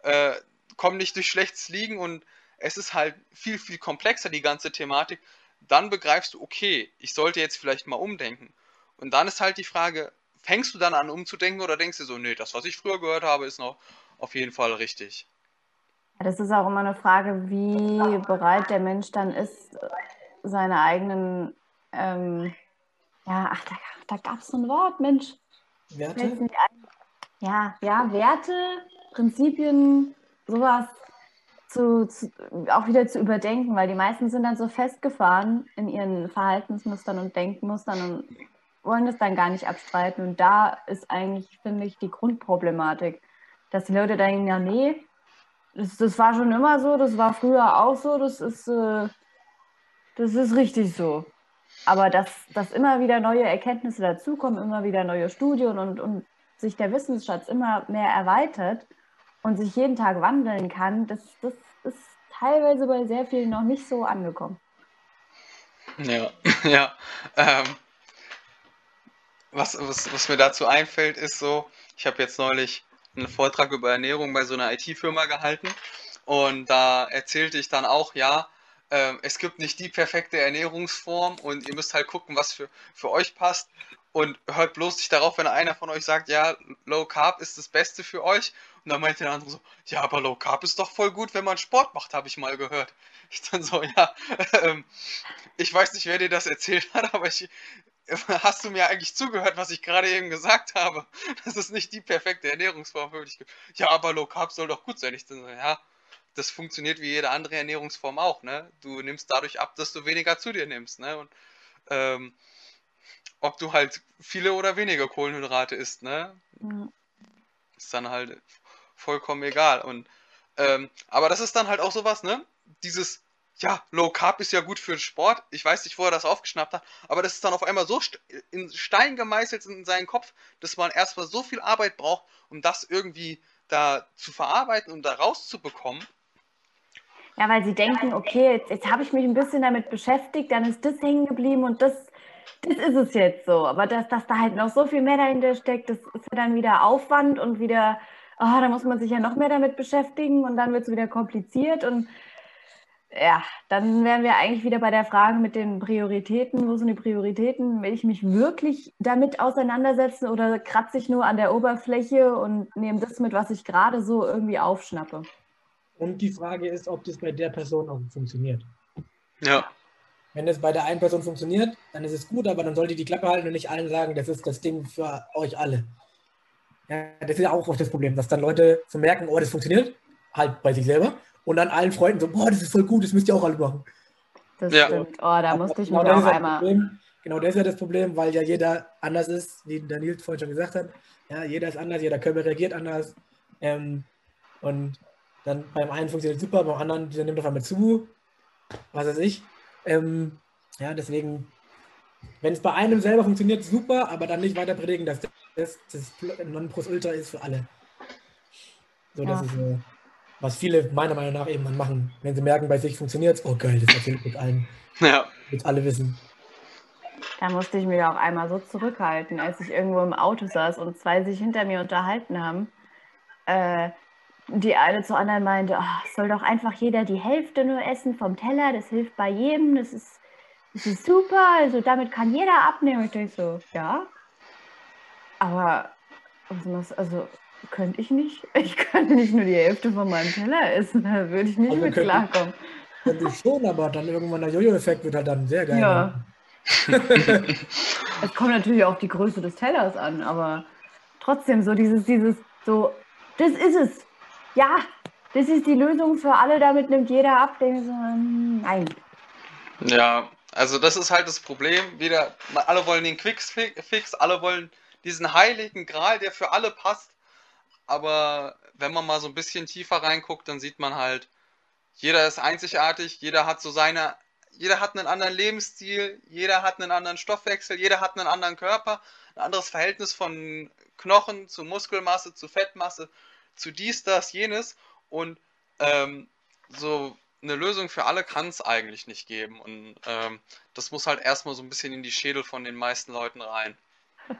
äh, kommen nicht durch schlechtes Liegen und es ist halt viel, viel komplexer, die ganze Thematik, dann begreifst du, okay, ich sollte jetzt vielleicht mal umdenken. Und dann ist halt die Frage, fängst du dann an umzudenken oder denkst du so, nee, das, was ich früher gehört habe, ist noch auf jeden Fall richtig? Das ist auch immer eine Frage, wie bereit der Mensch dann ist, seine eigenen, ähm, ja, ach, da, da gab es so ein Wort, Mensch. Werte? Ja, ja, Werte, Prinzipien, sowas zu, zu, auch wieder zu überdenken, weil die meisten sind dann so festgefahren in ihren Verhaltensmustern und Denkmustern und wollen das dann gar nicht abstreiten. Und da ist eigentlich, finde ich, die Grundproblematik, dass die Leute denken, ja, nee, das, das war schon immer so, das war früher auch so, das ist, äh, das ist richtig so. Aber dass, dass immer wieder neue Erkenntnisse dazukommen, immer wieder neue Studien und, und sich der Wissensschatz immer mehr erweitert und sich jeden Tag wandeln kann, das, das ist teilweise bei sehr vielen noch nicht so angekommen. Ja, ja. Ähm, was, was, was mir dazu einfällt, ist so, ich habe jetzt neulich einen Vortrag über Ernährung bei so einer IT-Firma gehalten und da erzählte ich dann auch, ja, äh, es gibt nicht die perfekte Ernährungsform und ihr müsst halt gucken, was für, für euch passt und hört bloß nicht darauf, wenn einer von euch sagt, ja, Low Carb ist das Beste für euch und dann meinte der andere so, ja, aber Low Carb ist doch voll gut, wenn man Sport macht, habe ich mal gehört. Ich dann so, ja, ähm, ich weiß nicht, wer dir das erzählt hat, aber ich, hast du mir eigentlich zugehört, was ich gerade eben gesagt habe? Das ist nicht die perfekte Ernährungsform für dich. Ja, aber Low Carb soll doch gut sein. Ich dann so, ja, das funktioniert wie jede andere Ernährungsform auch, ne? Du nimmst dadurch ab, dass du weniger zu dir nimmst, ne? Und ähm, ob du halt viele oder weniger Kohlenhydrate isst, ne? Mhm. Ist dann halt vollkommen egal. Und ähm, aber das ist dann halt auch sowas, ne? Dieses, ja, Low Carb ist ja gut für den Sport. Ich weiß nicht, wo er das aufgeschnappt hat, aber das ist dann auf einmal so st in Stein gemeißelt in seinen Kopf, dass man erstmal so viel Arbeit braucht, um das irgendwie da zu verarbeiten und da rauszubekommen. Ja, weil sie denken, okay, jetzt, jetzt habe ich mich ein bisschen damit beschäftigt, dann ist das hängen geblieben und das, das ist es jetzt so. Aber dass, dass da halt noch so viel mehr dahinter steckt, das ist ja dann wieder Aufwand und wieder, oh, da muss man sich ja noch mehr damit beschäftigen und dann wird es wieder kompliziert und ja, dann wären wir eigentlich wieder bei der Frage mit den Prioritäten. Wo sind die Prioritäten? Will ich mich wirklich damit auseinandersetzen oder kratze ich nur an der Oberfläche und nehme das mit, was ich gerade so irgendwie aufschnappe? Und die Frage ist, ob das bei der Person auch funktioniert. Ja. Wenn es bei der einen Person funktioniert, dann ist es gut, aber dann sollte die Klappe halten und nicht allen sagen, das ist das Ding für euch alle. Ja, das ist ja auch oft das Problem, dass dann Leute so merken, oh, das funktioniert, halt bei sich selber und dann allen Freunden so, boah, das ist voll gut, das müsst ihr auch alle machen. Das Ja. stimmt. Oh, da musste ich genau mich das auch ist ja das einmal. Problem. Genau das ist ja das Problem, weil ja jeder anders ist, wie Nils vorhin schon gesagt hat. Ja, jeder ist anders, jeder Körper reagiert anders. Ähm, und dann beim einen funktioniert es super, beim anderen, der nimmt auf einmal zu, was weiß ich. Ähm, ja, deswegen, wenn es bei einem selber funktioniert, super, aber dann nicht weiter predigen, dass das das Nonplusultra ist für alle. So, das Ja. ist äh, was viele meiner Meinung nach eben dann machen. Wenn sie merken, bei sich funktioniert es, oh geil, das erzähle ich mit allen, Ja. damit alle wissen. Da musste ich mich auch einmal so zurückhalten, als ich irgendwo im Auto saß und zwei sich hinter mir unterhalten haben. Äh, die eine zur anderen meinte, "Ah, es soll doch einfach jeder die Hälfte nur essen vom Teller, das hilft bei jedem, das ist, das ist super, also damit kann jeder abnehmen. Ich denke so, ja, aber was muss, also könnte ich nicht. Ich könnte nicht nur die Hälfte von meinem Teller essen, da würde ich nicht Also mit könnte- klarkommen. Könnte ich schon, aber dann irgendwann der Jojo-Effekt wird halt dann sehr geil. Ja. Es kommt natürlich auf die Größe des Tellers an, aber trotzdem so dieses, dieses, so, das ist es. Ja, das ist die Lösung für alle, damit nimmt jeder ab. So, hm, nein. Ja, also das ist halt das Problem. Wieder, alle wollen den Quick-Fix, alle wollen diesen heiligen Gral, der für alle passt. Aber wenn man mal so ein bisschen tiefer reinguckt, dann sieht man halt, jeder ist einzigartig, jeder hat so seine, jeder hat einen anderen Lebensstil, jeder hat einen anderen Stoffwechsel, jeder hat einen anderen Körper, ein anderes Verhältnis von Knochen zu Muskelmasse, zu Fettmasse, zu dies, das, jenes. Und ähm, so eine Lösung für alle kann es eigentlich nicht geben. Und ähm, das muss halt erstmal so ein bisschen in die Schädel von den meisten Leuten rein.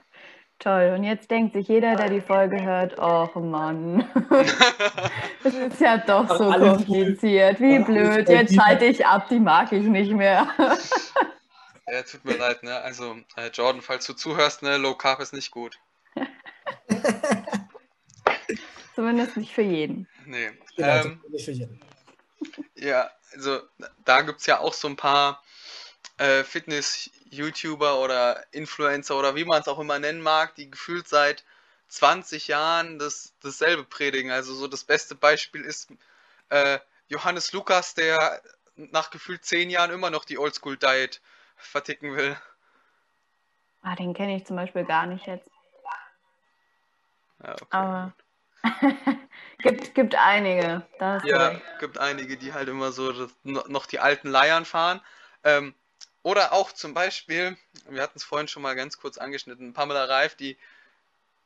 Toll. Und jetzt denkt sich jeder, der die Folge hört, oh Mann, das ist ja doch so Alles gut. kompliziert. Wie blöd, jetzt schalte ich ab, die mag ich nicht mehr. Ja, tut mir leid, ne? Also, äh, Jordan, falls du zuhörst, ne, Low Carb ist nicht gut. Zumindest nicht für jeden. Nee. Genau, Ähm, nicht für jeden. ja, also da gibt es ja auch so ein paar äh, Fitness-YouTuber oder Influencer oder wie man es auch immer nennen mag, die gefühlt seit 20 Jahren das, dasselbe predigen. Also so das beste Beispiel ist äh, Johannes Lukas, der nach gefühlt 10 Jahren immer noch die Oldschool-Diet verticken will. Ah, den kenne ich zum Beispiel gar nicht jetzt. Ja, okay. Aber gibt, gibt einige. Da hast du Ja, recht. gibt einige, die halt immer so das, no- noch die alten Leiern fahren. Ähm, oder auch zum Beispiel, wir hatten es vorhin schon mal ganz kurz angeschnitten, Pamela Reif, die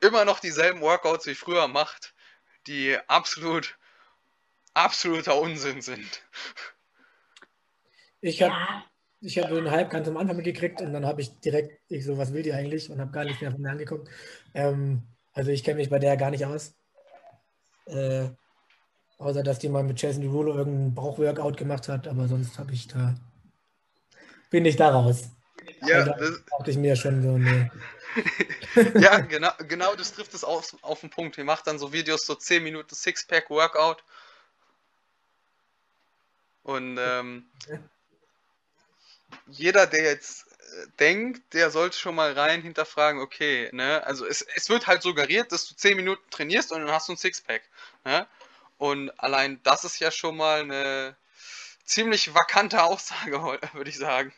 immer noch dieselben Workouts wie früher macht, die absolut, absoluter Unsinn sind. Ich habe Ja, ich hab den Hype ganz am Anfang mitgekriegt und dann habe ich direkt, ich so, was will die eigentlich? Und habe gar nicht mehr von mir angeguckt. Ähm, also ich kenne mich bei der gar nicht aus. Äh, außer, dass die mal mit Jason Derulo irgendein Bauchworkout gemacht hat, aber sonst habe ich da, bin ich da raus. Ja, Also, das, dachte ich mir schon so, nee. ja genau, genau das trifft es auf, auf den Punkt. Die macht dann so Videos, so 10 Minuten Sixpack-Workout. Und ähm, jeder, der jetzt äh, denkt, der sollte schon mal rein hinterfragen, okay, ne? Also es, es wird halt suggeriert, dass du 10 Minuten trainierst und dann hast du ein Sixpack. Und allein das ist ja schon mal eine ziemlich vakante Aussage, würde ich sagen.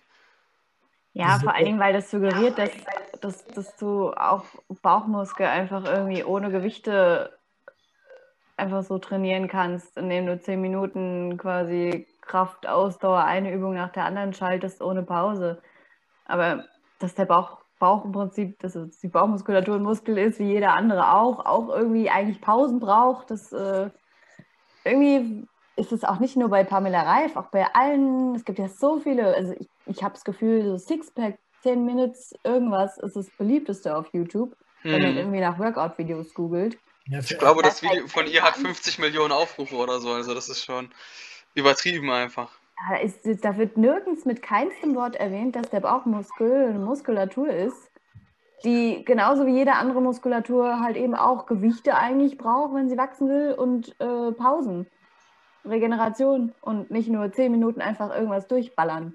ja, vor allen Dingen, weil das suggeriert, dass, dass, dass du auch Bauchmuskel einfach irgendwie ohne Gewichte einfach so trainieren kannst, indem du zehn Minuten quasi Kraft, Ausdauer, eine Übung nach der anderen schaltest ohne Pause. Aber dass der Bauch, Bauch im Prinzip, dass es die Bauchmuskulatur ein Muskel ist, wie jeder andere auch, auch irgendwie eigentlich Pausen braucht, das äh, irgendwie ist es auch nicht nur bei Pamela Reif, auch bei allen, es gibt ja so viele, also ich, ich habe das Gefühl, so Sixpack, 10 Minutes, irgendwas ist das beliebteste auf YouTube, wenn man Hm. irgendwie nach Workout-Videos googelt. Ja, Ich glaube, das Video von ihr hat 50 Millionen Aufrufe oder so, also das ist schon übertrieben einfach. Da, ist, da wird nirgends mit keinstem Wort erwähnt, dass der Bauchmuskel eine Muskulatur ist, die genauso wie jede andere Muskulatur halt eben auch Gewichte eigentlich braucht, wenn sie wachsen will und äh, Pausen, Regeneration und nicht nur 10 Minuten einfach irgendwas durchballern.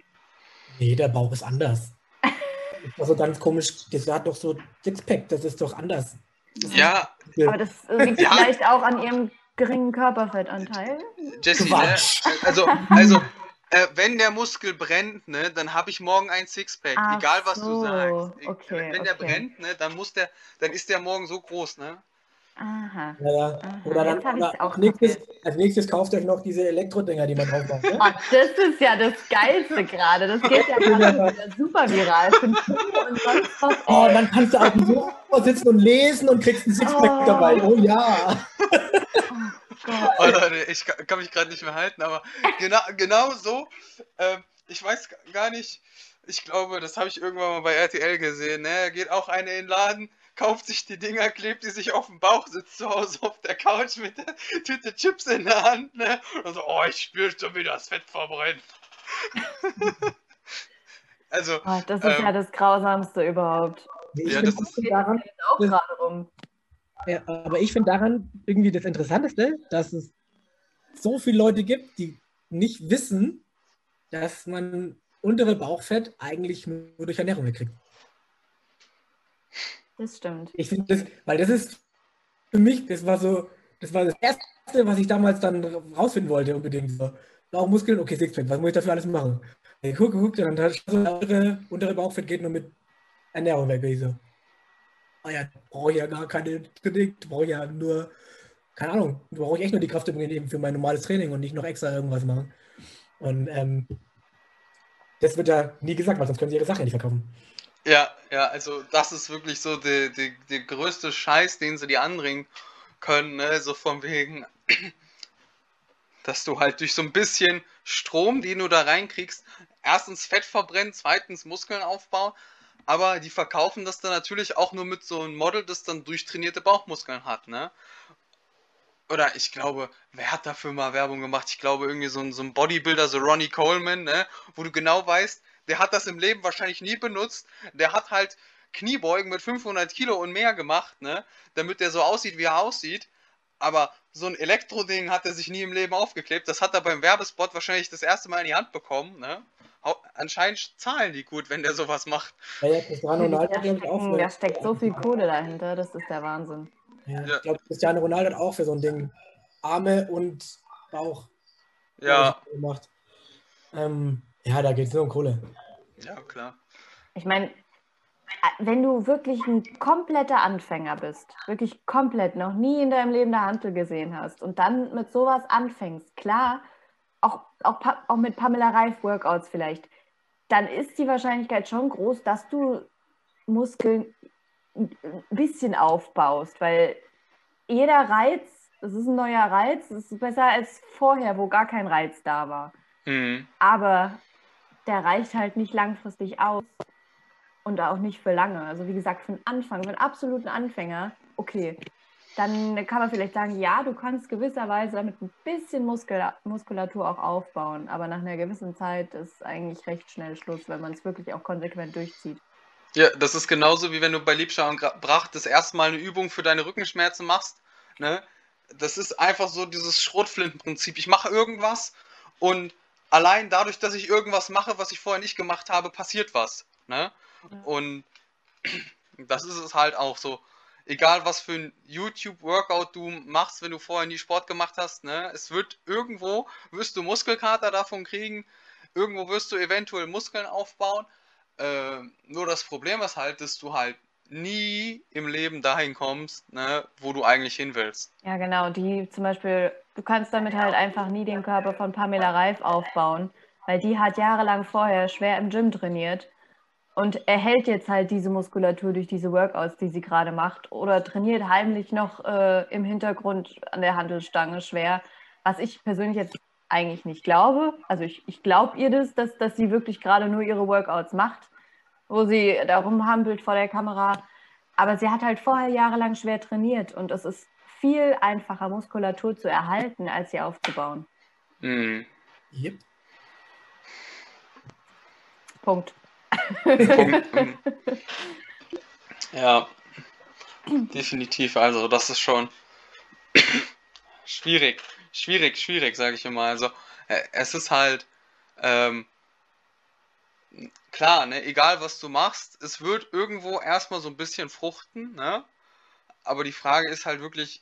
nee, der Bauch ist anders. Das ist doch so ganz komisch, das hat doch so Sixpack, das ist doch anders. Ja, Aber das äh, liegt Ja. vielleicht auch an ihrem geringen Körperfettanteil. Jesse, ne? Quatsch. Also, also äh, wenn der Muskel brennt, ne, dann habe ich morgen ein Sixpack, Ach egal was du so, sagst. okay, wenn der okay. brennt, ne, dann muss der, dann ist der morgen so groß, ne? Aha. Ja, ja. Aha, Oder dann jetzt hab ich's oder auch als, nächstes, als nächstes kauft euch noch diese Elektrodinger, die man drauf macht. Ne? Oh, das ist ja das Geilste gerade. Das geht ja gerade wieder super viral. Oh, dann kannst du auf dem Sofa sitzen und lesen und kriegst ein Sixpack Oh. dabei. Oh ja. Gott. Oh Leute, ich kann, kann mich gerade nicht mehr halten, aber genau, genau so. Ähm, ich weiß gar nicht, ich glaube, das habe ich irgendwann mal bei RTL gesehen. Ne? Geht auch einer in den Laden, kauft sich die Dinger, klebt die sich auf den Bauch, sitzt zu Hause auf der Couch mit der Tüte Chips in der Hand. Ne? Und so, oh, ich spüre schon, wie das Fett verbrennt. also, Oh, das ist Ähm. ja das Grausamste überhaupt. Ich Ja, das ist- daran, auch gerade rum. Ja, aber ich finde daran irgendwie das Interessanteste, dass es so viele Leute gibt, die nicht wissen, dass man untere Bauchfett eigentlich nur durch Ernährung wegkriegt. Das stimmt. Ich finde das, weil das ist für mich, das war so, das war das Erste, was ich damals dann rausfinden wollte, unbedingt. So. Bauchmuskeln, okay, Sixpack, was muss ich dafür alles machen? Ich gucke, gucke, und dann hat so der untere, untere Bauchfett geht nur mit Ernährung weg. Ich so, ja, brauche ich ja gar keine Kritik, brauche ich ja nur, keine Ahnung, brauche ich echt nur die Kraftübungen eben für mein normales Training und nicht noch extra irgendwas machen. Und ähm, das wird ja nie gesagt, weil sonst können sie ihre Sache nicht verkaufen. Ja, ja, also das ist wirklich so der, der, der größte Scheiß, den sie dir anbringen können, ne? So von wegen, dass du halt durch so ein bisschen Strom, den du da reinkriegst, erstens Fett verbrennen, zweitens Muskeln aufbauen, aber die verkaufen das dann natürlich auch nur mit so einem Model, das dann durchtrainierte Bauchmuskeln hat, ne? Oder ich glaube, wer hat dafür mal Werbung gemacht? Ich glaube irgendwie so ein, so ein Bodybuilder, so Ronnie Coleman, ne? Wo du genau weißt, der hat das im Leben wahrscheinlich nie benutzt. Der hat halt Kniebeugen mit 500 Kilo und mehr gemacht, ne? Damit der so aussieht, wie er aussieht. Aber so ein Elektroding hat er sich nie im Leben aufgeklebt. Das hat er beim Werbespot wahrscheinlich das erste Mal in die Hand bekommen, ne? Anscheinend zahlen die gut, wenn der sowas macht. Ja, ja, Cristiano Ronaldo Da auch stecken- da steckt so viel Kohle dahinter, das ist der Wahnsinn. ja, Ja. ich glaube, Cristiano Ronaldo hat auch für so ein Ding Arme und Bauch Ja, gemacht. Ähm, ja, da geht es nur um Kohle. ja, klar. Ich meine, wenn du wirklich ein kompletter Anfänger bist, wirklich komplett, noch nie in deinem Leben eine Hantel gesehen hast und dann mit sowas anfängst, klar, auch, auch, auch mit Pamela Reif Workouts vielleicht, dann ist die Wahrscheinlichkeit schon groß, dass du Muskeln ein bisschen aufbaust, weil jeder Reiz, es ist ein neuer Reiz, es ist besser als vorher, wo gar kein Reiz da war. Mhm. Aber der reicht halt nicht langfristig aus und auch nicht für lange. Also wie gesagt, für einen Anfang, für einen absoluten Anfänger, okay. Dann kann man vielleicht sagen, ja, du kannst gewisserweise damit ein bisschen Muskel Muskulatur auch aufbauen, aber nach einer gewissen Zeit ist eigentlich recht schnell Schluss, wenn man es wirklich auch konsequent durchzieht. Ja, das ist genauso wie wenn du bei Liebscher und Gra- Brach das erste Mal eine Übung für deine Rückenschmerzen machst. Ne? Das ist einfach so dieses Schrotflintenprinzip. Ich mache irgendwas und allein dadurch, dass ich irgendwas mache, was ich vorher nicht gemacht habe, passiert was. Ne? Und das ist es halt auch so. Egal was für ein YouTube-Workout du machst, wenn du vorher nie Sport gemacht hast, ne? Es wird irgendwo, wirst du Muskelkater davon kriegen, irgendwo wirst du eventuell Muskeln aufbauen. Äh, nur das Problem ist halt, dass du halt nie im Leben dahin kommst, ne, wo du eigentlich hin willst. Ja, genau. Die zum Beispiel, du kannst damit halt einfach nie den Körper von Pamela Reif aufbauen, weil die hat jahrelang vorher schwer im Gym trainiert und erhält jetzt halt diese Muskulatur durch diese Workouts, die sie gerade macht, oder trainiert heimlich noch äh, im Hintergrund an der Handelstange schwer, was ich persönlich jetzt eigentlich nicht glaube. Also ich, ich glaube ihr das, dass, dass sie wirklich gerade nur ihre Workouts macht, wo sie da rumhampelt vor der Kamera. Aber sie hat halt vorher jahrelang schwer trainiert und es ist viel einfacher, Muskulatur zu erhalten, als sie aufzubauen. Hm. Yep. Punkt. Ja, definitiv. Also, das ist schon schwierig. Schwierig, schwierig, sage ich immer. Also, äh, es ist halt ähm, klar, ne, egal was du machst, es wird irgendwo erstmal so ein bisschen fruchten, ne? Aber die Frage ist halt wirklich,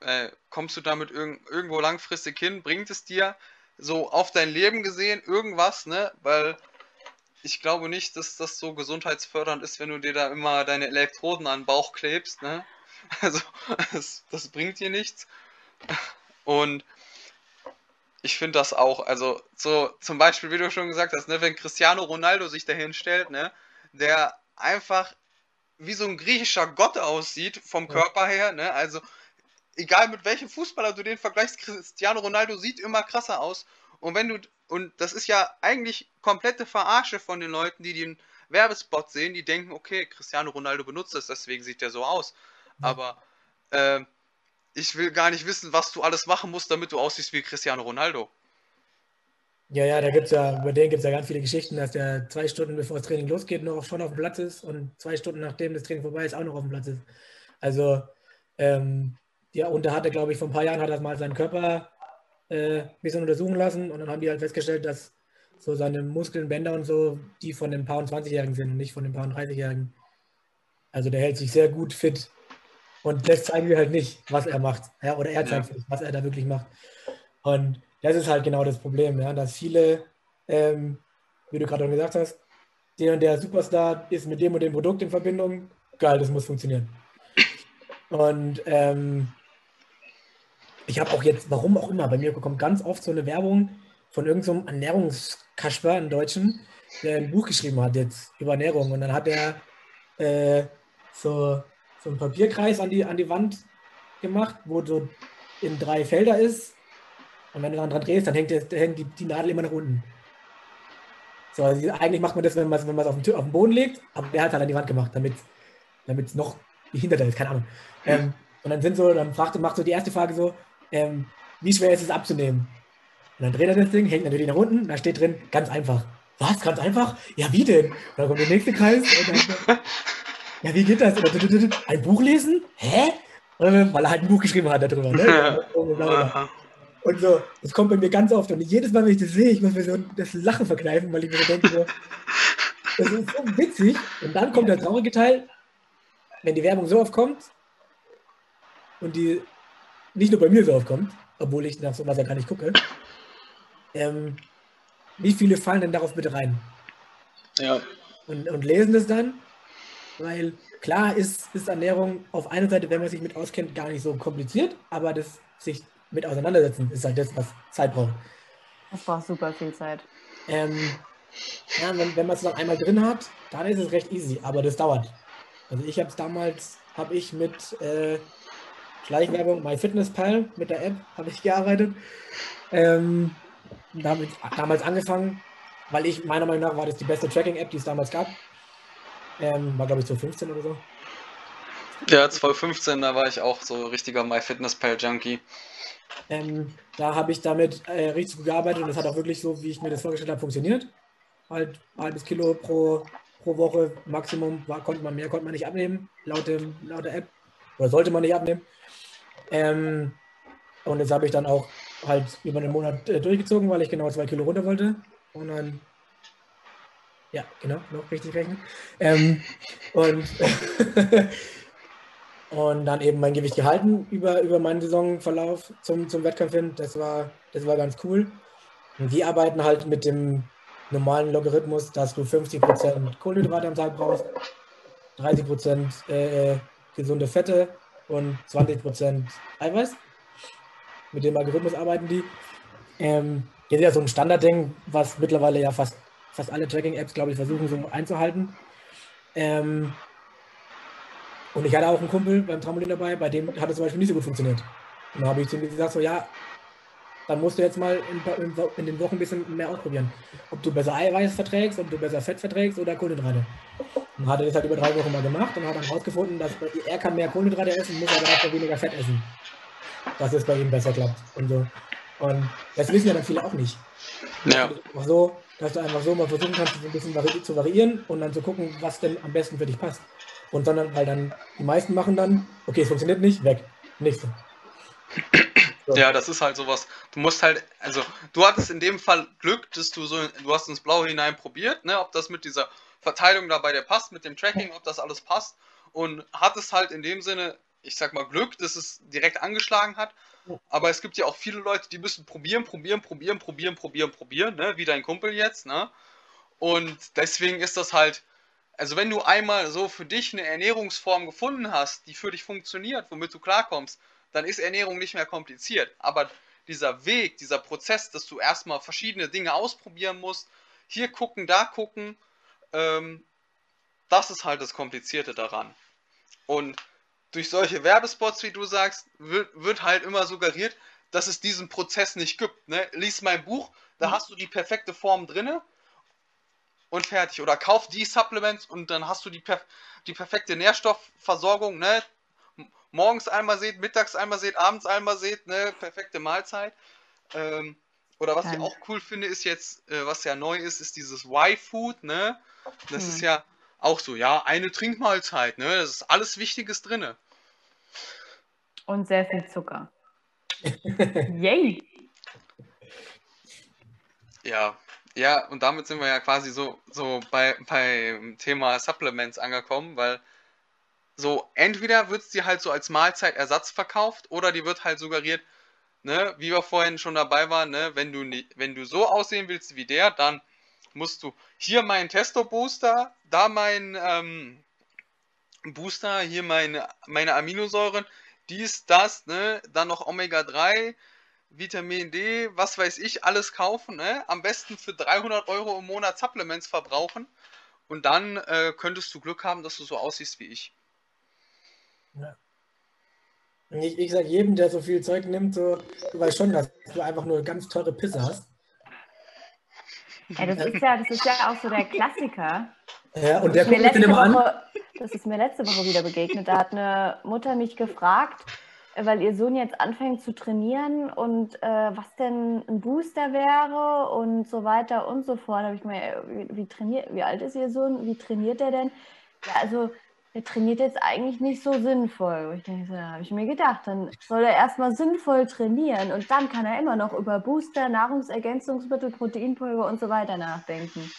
äh, kommst du damit irg irgendwo langfristig hin? Bringt es dir so auf dein Leben gesehen irgendwas, ne? Weil ich glaube nicht, dass das so gesundheitsfördernd ist, wenn du dir da immer deine Elektroden an den Bauch klebst, ne? Also, das, das bringt dir nichts. Und ich finde das auch, also so zum Beispiel, wie du schon gesagt hast, ne, wenn Cristiano Ronaldo sich dahin stellt, ne, der einfach wie so ein griechischer Gott aussieht vom Ja. Körper her, ne, also egal mit welchem Fußballer du den vergleichst, Cristiano Ronaldo sieht immer krasser aus. Und wenn du, und das ist ja eigentlich komplette Verarsche von den Leuten, die den Werbespot sehen, die denken, okay, Cristiano Ronaldo benutzt das, deswegen sieht der so aus. Aber ähm, ich will gar nicht wissen, was du alles machen musst, damit du aussiehst wie Cristiano Ronaldo. Ja, ja, da gibt es ja, über den gibt es ja ganz viele Geschichten, dass der zwei Stunden bevor das Training losgeht, noch schon auf dem Platz ist und zwei Stunden nachdem das Training vorbei ist, auch noch auf dem Platz ist. Also, ähm, ja, und da hat er, glaube ich, vor ein paar Jahren hat er mal seinen Körper äh, ein bisschen untersuchen lassen und dann haben die halt festgestellt, dass so seine Muskeln, Bänder und so, die von dem Paar 20-Jährigen sind und nicht von dem Paar 30-Jährigen. Also der hält sich sehr gut fit und das zeigen wir halt nicht, was er macht. Ja, oder er zeigt Ja. nicht, was er da wirklich macht. Und das ist halt genau das Problem, ja, dass viele, ähm, wie du gerade schon gesagt hast, der und der Superstar ist mit dem und dem Produkt in Verbindung. Geil, das muss funktionieren. Und ähm, ich habe auch jetzt, warum auch immer, bei mir kommt ganz oft so eine Werbung von irgendeinem so Ernährungskasper, einen Deutschen, der ein Buch geschrieben hat jetzt über Ernährung. Und dann hat er äh, so, so einen Papierkreis an die, an die Wand gemacht, wo so in drei Felder ist. Und wenn du dran drehst, dann hängt, der, hängt die, die Nadel immer nach unten. So, also eigentlich macht man das, wenn man es wenn auf, den auf den Boden legt, aber der hat halt an die Wand gemacht, damit es noch behinderter ist, keine Ahnung. Ähm, und dann sind so, dann fragt, macht so die erste Frage so, ähm, wie schwer ist es abzunehmen? Und dann dreht er das Ding, hängt natürlich nach unten, da steht drin, ganz einfach. was, ganz einfach? Ja, wie denn? Und dann kommt der nächste Kreis. Und dann, ja, wie geht das? Dann, ein Buch lesen? Hä? Weil er halt ein Buch geschrieben hat darüber. Ne? Und so, das kommt bei mir ganz oft. Und jedes Mal, wenn ich das sehe, ich muss mir so das Lachen verkneifen, weil ich mir so denke, so, das ist so witzig. Und dann kommt der traurige Teil, wenn die Werbung so oft kommt und die nicht nur bei mir so oft kommt, obwohl ich nach sowas ja gar nicht gucke, ähm, wie viele fallen denn darauf bitte rein? Ja. Und, und lesen das dann, weil klar ist, ist Ernährung auf einer Seite, wenn man sich mit auskennt, gar nicht so kompliziert, aber das sich mit auseinandersetzen ist halt das, was Zeit braucht. Das braucht super viel Zeit. Ähm, ja, wenn, wenn man es dann einmal drin hat, dann ist es recht easy, aber das dauert. Also ich habe es damals, habe ich mit äh, Schleichwerbung, MyFitnessPal, mit der App, habe ich gearbeitet. Ähm, damit, damals angefangen, weil ich, meiner Meinung nach, war das die beste Tracking-App, die es damals gab. Ähm, war, glaube ich, 2015 oder so. Ja, 2015, da war ich auch so richtiger MyFitnessPal-Junkie. Ähm, da habe ich damit äh, richtig gut gearbeitet und das hat auch wirklich so, wie ich mir das vorgestellt habe, funktioniert. Halt ein halbes Kilo pro, pro Woche Maximum, war, konnte man mehr, konnte man nicht abnehmen, laut, dem, laut der App. Oder sollte man nicht abnehmen. Ähm, und das habe ich dann auch halt über einen Monat äh, durchgezogen, weil ich genau zwei Kilo runter wollte. Und dann, ja, genau, noch richtig rechnen. Ähm, und, und dann eben mein Gewicht gehalten über, über meinen Saisonverlauf zum, zum Wettkampf hin. Das war, das war ganz cool. Und die arbeiten halt mit dem normalen Logarithmus, dass du 50% Kohlenhydrate am Tag brauchst, 30% äh, gesunde Fette und 20% Eiweiß. Mit dem Algorithmus arbeiten die. Ähm, das ist ja so ein Standardding, was mittlerweile ja fast, fast alle Tracking-Apps, glaube ich, versuchen so einzuhalten. Ähm, und ich hatte auch einen Kumpel beim Trampolin dabei, bei dem hat es zum Beispiel nicht so gut funktioniert. Und da habe ich zu ihm gesagt, so ja, dann musst du jetzt mal in, in, in, den Wochen ein bisschen mehr ausprobieren. Ob du besser Eiweiß verträgst, ob du besser Fett verträgst oder Kohlenhydrate. Und hat er das halt über drei Wochen mal gemacht und hat dann herausgefunden, dass er kann mehr Kohlenhydrate essen, muss aber dafür weniger Fett essen. Dass es bei ihm besser klappt und so. Und das wissen ja dann viele auch nicht. Ja. So, dass du einfach so mal versuchen kannst, ein bisschen vari zu variieren und dann zu gucken, was denn am besten für dich passt. Und sondern, weil dann die meisten machen dann, okay, es funktioniert nicht, weg. Nächste. So. Ja, das ist halt sowas. Du musst halt, also du hattest in dem Fall Glück, dass du so, du hast ins Blaue hinein probiert, ne, ob das mit dieser Verteilung da bei dir passt, mit dem Tracking, ob das alles passt und hattest halt in dem Sinne, ich sag mal Glück, dass es direkt angeschlagen hat. Aber es gibt ja auch viele Leute, die müssen probieren, probieren, probieren, probieren, probieren, probieren, ne, wie dein Kumpel jetzt, ne. Und deswegen ist das halt, also wenn du einmal so für dich eine Ernährungsform gefunden hast, die für dich funktioniert, womit du klarkommst, dann ist Ernährung nicht mehr kompliziert. Aber dieser Weg, dieser Prozess, dass du erstmal verschiedene Dinge ausprobieren musst, hier gucken, da gucken, ähm, das ist halt das Komplizierte daran. Und durch solche Werbespots, wie du sagst, wird, wird halt immer suggeriert, dass es diesen Prozess nicht gibt. Ne? Lies mein Buch, da mhm. hast du die perfekte Form drinne und fertig. Oder kauf die Supplements und dann hast du die, perf die perfekte Nährstoffversorgung. Ne? morgens einmal seht, mittags einmal seht, abends einmal seht, ne, perfekte Mahlzeit. Ähm, oder was ja. ich auch cool finde, ist jetzt, äh, was ja neu ist, ist dieses Y-Food, ne? Das hm. ist ja auch so, ja, eine Trinkmahlzeit, ne? Das ist alles Wichtiges drinne. Und sehr viel Zucker. Yay! Ja, ja, und damit sind wir ja quasi so, so bei, beim Thema Supplements angekommen, weil so, entweder wird es dir halt so als Mahlzeitersatz verkauft oder die wird halt suggeriert, ne, wie wir vorhin schon dabei waren, ne, wenn du, wenn du so aussehen willst wie der, dann musst du hier meinen Testo-Booster, da mein ähm, Booster, hier meine, meine Aminosäuren, dies, das, ne, dann noch Omega-3, Vitamin D, was weiß ich, alles kaufen, ne? Am besten für 300 Euro im Monat Supplements verbrauchen und dann äh, könntest du Glück haben, dass du so aussiehst wie ich. Ja. Ich, ich sage jedem, der so viel Zeug nimmt, so, du weißt schon, dass du einfach nur ganz teure Pisse hast. Ja, das, ist ja, das ist ja auch so der Klassiker. Ja, und der mich dann immer Woche, an. Das ist mir letzte Woche wieder begegnet. Da hat eine Mutter mich gefragt, weil ihr Sohn jetzt anfängt zu trainieren und äh, was denn ein Booster wäre und so weiter und so fort. Habe ich äh, wie, wie trainiert, wie alt ist ihr Sohn? Wie trainiert er denn? Ja, also der trainiert jetzt eigentlich nicht so sinnvoll. Und ich denke, so, da habe ich mir gedacht, dann soll er erstmal sinnvoll trainieren und dann kann er immer noch über Booster, Nahrungsergänzungsmittel, Proteinpulver und so weiter nachdenken.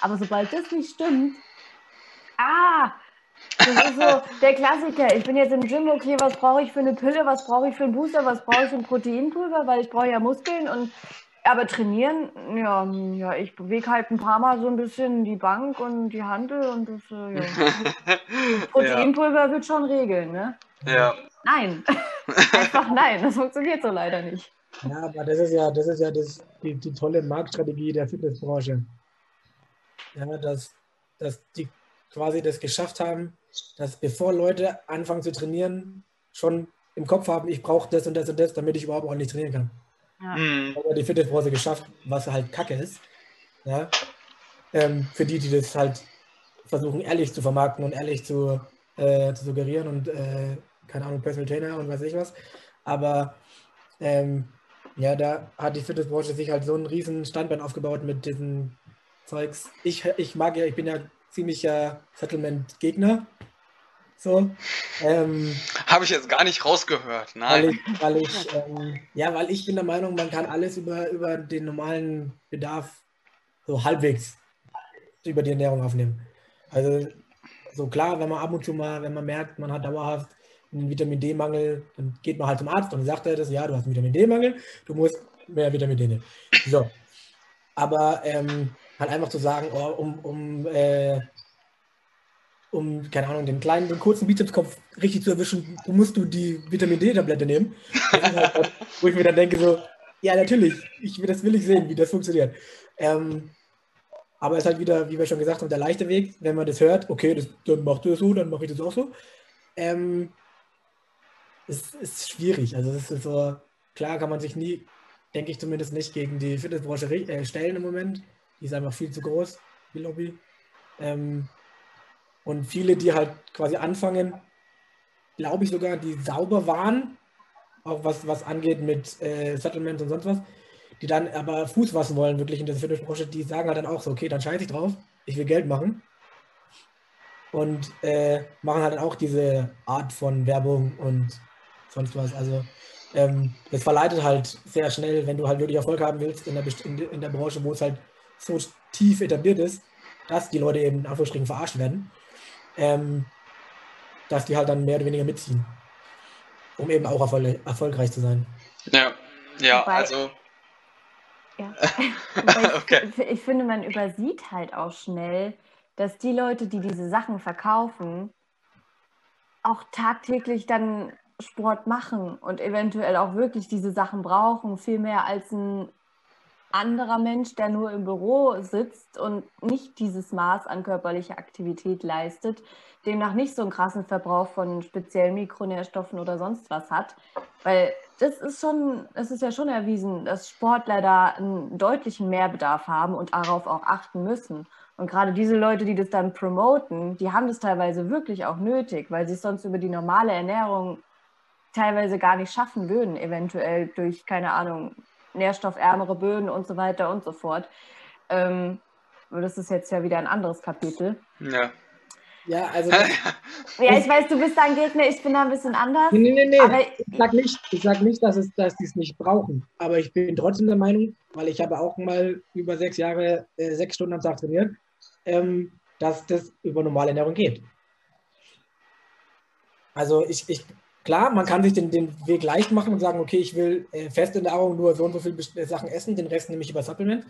Aber sobald das nicht stimmt, ah, das ist so der Klassiker. Ich bin jetzt im Gym, okay, was brauche ich für eine Pille, was brauche ich für einen Booster, was brauche ich für ein Proteinpulver, weil ich brauche ja Muskeln und aber trainieren, ja, ja, ich bewege halt ein paar Mal so ein bisschen die Bank und die Handel und das, äh, ja. Proteinpulver wird schon regeln, ne? Ja. Nein. Einfach nein, das funktioniert so leider nicht. Ja, aber das ist ja, das ist ja das, die, die tolle Marktstrategie der Fitnessbranche. Ja, dass, dass die quasi das geschafft haben, dass bevor Leute anfangen zu trainieren, schon im Kopf haben, ich brauche das und das und das, damit ich überhaupt ordentlich trainieren kann. Ja. Mhm. Aber die Fitnessbranche geschafft, was halt Kacke ist. Ja? Ähm, für die, die das halt versuchen, ehrlich zu vermarkten und ehrlich zu, äh, zu suggerieren und äh, keine Ahnung, Personal Trainer und weiß ich was. Aber ähm, ja, da hat die Fitnessbranche sich halt so einen riesen Standbein aufgebaut mit diesen Zeugs. Ich, ich mag ja, ich bin ja ziemlicher Settlement-Gegner. So. Ähm, Habe ich jetzt gar nicht rausgehört. weil Nein. ich, weil ich ähm, ja, weil ich bin der Meinung, man kann alles über, über den normalen Bedarf so halbwegs über die Ernährung aufnehmen. Also so klar, wenn man ab und zu mal, wenn man merkt, man hat dauerhaft einen Vitamin D-Mangel, dann geht man halt zum Arzt und sagt er das, ja, du hast einen Vitamin D-Mangel, du musst mehr Vitamin D nehmen. So. Aber ähm, halt einfach zu sagen, oh, um, um, äh, um, keine Ahnung, den kleinen, den kurzen Bizepskopf richtig zu erwischen, musst du die Vitamin D-Tablette nehmen. Halt, wo ich mir dann denke, so, ja, natürlich, ich, das will ich sehen, wie das funktioniert. Ähm, aber es ist halt wieder, wie wir schon gesagt haben, der leichte Weg, wenn man das hört, okay, das, dann macht du das so, dann mache ich das auch so. Ähm, es ist schwierig. Also es ist so, klar kann man sich nie, denke ich zumindest nicht, gegen die Fitnessbranche äh, stellen im Moment. Die ist einfach viel zu groß, die Lobby. Ähm, und viele, die halt quasi anfangen, glaube ich sogar, die sauber waren, auch was, was angeht mit äh, Settlements und sonst was, die dann aber Fuß fassen wollen, wirklich in der Fitnessbranche, die sagen halt dann auch so, okay, dann scheiße ich drauf, ich will Geld machen. Und äh, machen halt auch diese Art von Werbung und sonst was. Also ähm, das verleitet halt sehr schnell, wenn du halt wirklich Erfolg haben willst in der, Best- in, der- in der Branche, wo es halt so tief etabliert ist, dass die Leute eben in Anführungsstrichen verarscht werden, ähm, dass die halt dann mehr oder weniger mitziehen, um eben auch erfol erfolgreich zu sein. Ja. Ja, Wobei- also. Ja. Wobei ich, Okay. ich finde, man übersieht halt auch schnell, dass die Leute, die diese Sachen verkaufen, auch tagtäglich dann Sport machen und eventuell auch wirklich diese Sachen brauchen, viel mehr als ein anderer Mensch, der nur im Büro sitzt und nicht dieses Maß an körperlicher Aktivität leistet, demnach nicht so einen krassen Verbrauch von speziellen Mikronährstoffen oder sonst was hat. Weil das ist schon, es ist ja schon erwiesen, dass Sportler da einen deutlichen Mehrbedarf haben und darauf auch achten müssen. Und gerade diese Leute, die das dann promoten, die haben das teilweise wirklich auch nötig, weil sie es sonst über die normale Ernährung teilweise gar nicht schaffen würden, eventuell durch, keine Ahnung, nährstoffärmere Böden und so weiter und so fort. Ähm, aber das ist jetzt ja wieder ein anderes Kapitel. Ja. Ja, also Ja, ich weiß, du bist da ein Gegner, ich bin da ein bisschen anders. Nee, nee, nee. Aber ich sag nicht, ich sag nicht dass, es, dass die es nicht brauchen. Aber ich bin trotzdem der Meinung, weil ich habe auch mal über sechs Jahre äh, sechs Stunden am Tag trainiert, ähm, dass das über normale Ernährung geht. Also ich, ich klar, man kann sich den, den Weg leicht machen und sagen, okay, ich will äh, feste Nahrung nur so und so viele äh, Sachen essen, den Rest nehme ich über Supplement.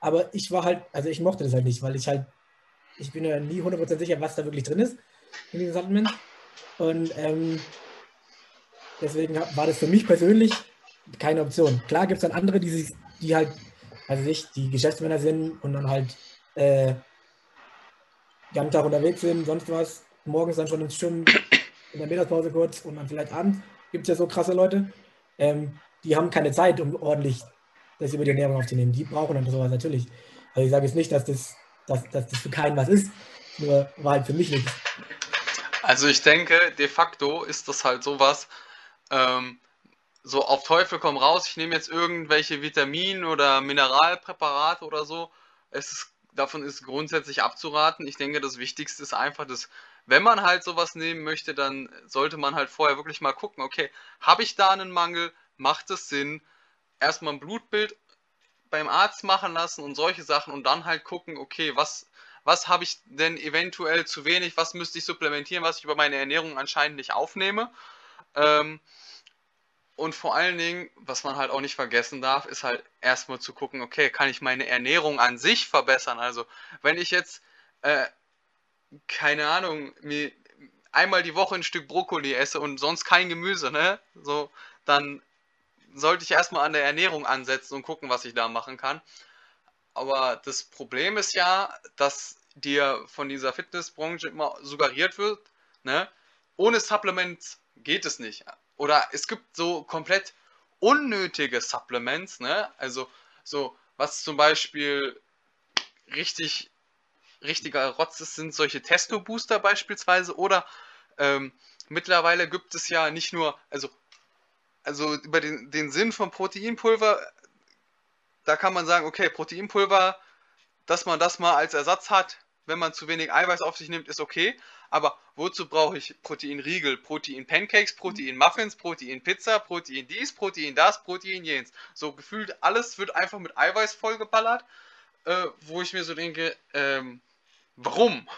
Aber ich war halt, also ich mochte das halt nicht, weil ich halt, ich bin ja nie 100% sicher, was da wirklich drin ist in diesem Supplement. Und ähm, deswegen war das für mich persönlich keine Option. Klar gibt es dann andere, die sich, die halt, also ich, die Geschäftsmänner sind und dann halt äh, den ganzen Tag unterwegs sind, sonst was, morgens dann schon ins Schwimmen, in der Mittagspause kurz und dann vielleicht abends, gibt es ja so krasse Leute, ähm, die haben keine Zeit, um ordentlich das über die Ernährung aufzunehmen. Die brauchen dann sowas natürlich. Also ich sage jetzt nicht, dass das, dass, dass das für keinen was ist, nur war halt für mich nichts. Also ich denke, de facto ist das halt sowas, ähm, so auf Teufel komm raus, ich nehme jetzt irgendwelche Vitamin- oder Mineralpräparate oder so. Es ist, davon ist grundsätzlich abzuraten. Ich denke, das Wichtigste ist einfach, dass wenn man halt sowas nehmen möchte, dann sollte man halt vorher wirklich mal gucken, okay, habe ich da einen Mangel? Macht es Sinn? Erstmal ein Blutbild beim Arzt machen lassen und solche Sachen und dann halt gucken, okay, was, was habe ich denn eventuell zu wenig, was müsste ich supplementieren, was ich über meine Ernährung anscheinend nicht aufnehme. Ähm, und vor allen Dingen, was man halt auch nicht vergessen darf, ist halt erstmal zu gucken, okay, kann ich meine Ernährung an sich verbessern? Also, wenn ich jetzt, äh, keine Ahnung, mir einmal die Woche ein Stück Brokkoli esse und sonst kein Gemüse, ne? So, dann sollte ich erstmal an der Ernährung ansetzen und gucken, was ich da machen kann. Aber das Problem ist ja, dass dir von dieser Fitnessbranche immer suggeriert wird, ne? Ohne Supplements geht es nicht. Oder es gibt so komplett unnötige Supplements, ne? Also so, was zum Beispiel richtig, richtiger Rotz ist, sind solche Testo-Booster beispielsweise. Oder ähm, mittlerweile gibt es ja nicht nur, also, also über den, den Sinn von Proteinpulver, da kann man sagen, okay, Proteinpulver, dass man das mal als Ersatz hat, wenn man zu wenig Eiweiß auf sich nimmt, ist okay. Aber wozu brauche ich Proteinriegel, Protein-Pancakes, Protein-Muffins, Protein-Pizza, Protein dies, Protein das, Protein jenes? So gefühlt alles wird einfach mit Eiweiß vollgeballert, äh, wo ich mir so denke, ähm, warum?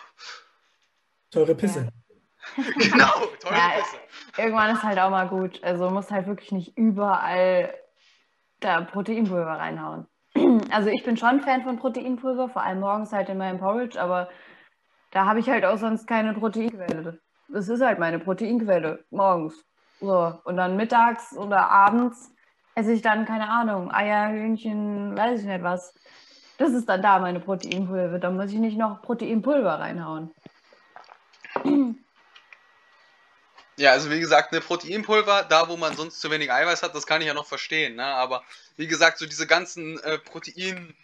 Teure Pisse. genau, teure Ja, Pisse. Irgendwann ist halt auch mal gut. Also muss halt wirklich nicht überall da Proteinpulver reinhauen. Also ich bin schon Fan von Proteinpulver, vor allem morgens halt in meinem Porridge, aber da habe ich halt auch sonst keine Proteinquelle. Das ist halt meine Proteinquelle morgens. So. Und dann mittags oder abends esse ich dann, keine Ahnung, Eier, Hühnchen, weiß ich nicht was. Das ist dann da meine Proteinpulver. Da muss ich nicht noch Proteinpulver reinhauen. Ja, also wie gesagt, eine Proteinpulver, da wo man sonst zu wenig Eiweiß hat, das kann ich ja noch verstehen, ne? Aber wie gesagt, so diese ganzen äh, Protein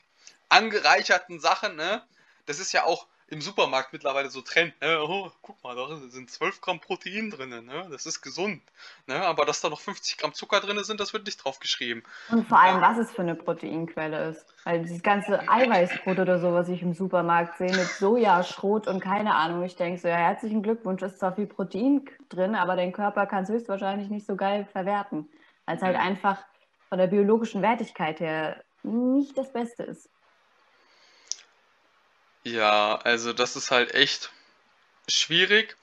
angereicherten Sachen, ne? Das ist ja auch im Supermarkt mittlerweile so Trend, ne? Oh, guck mal, da sind 12 Gramm Protein drin, ne? Das ist gesund. Ne? Aber dass da noch 50 Gramm Zucker drin sind, das wird nicht drauf geschrieben. Und vor allem, was es für eine Proteinquelle ist. Weil dieses ganze Eiweißbrot oder so, was ich im Supermarkt sehe, mit Sojaschrot und keine Ahnung, ich denke so, ja, herzlichen Glückwunsch, ist zwar viel Protein drin, aber dein Körper kann es höchstwahrscheinlich nicht so geil verwerten. Weil es halt einfach von der biologischen Wertigkeit her nicht das Beste ist. Ja, also das ist halt echt schwierig.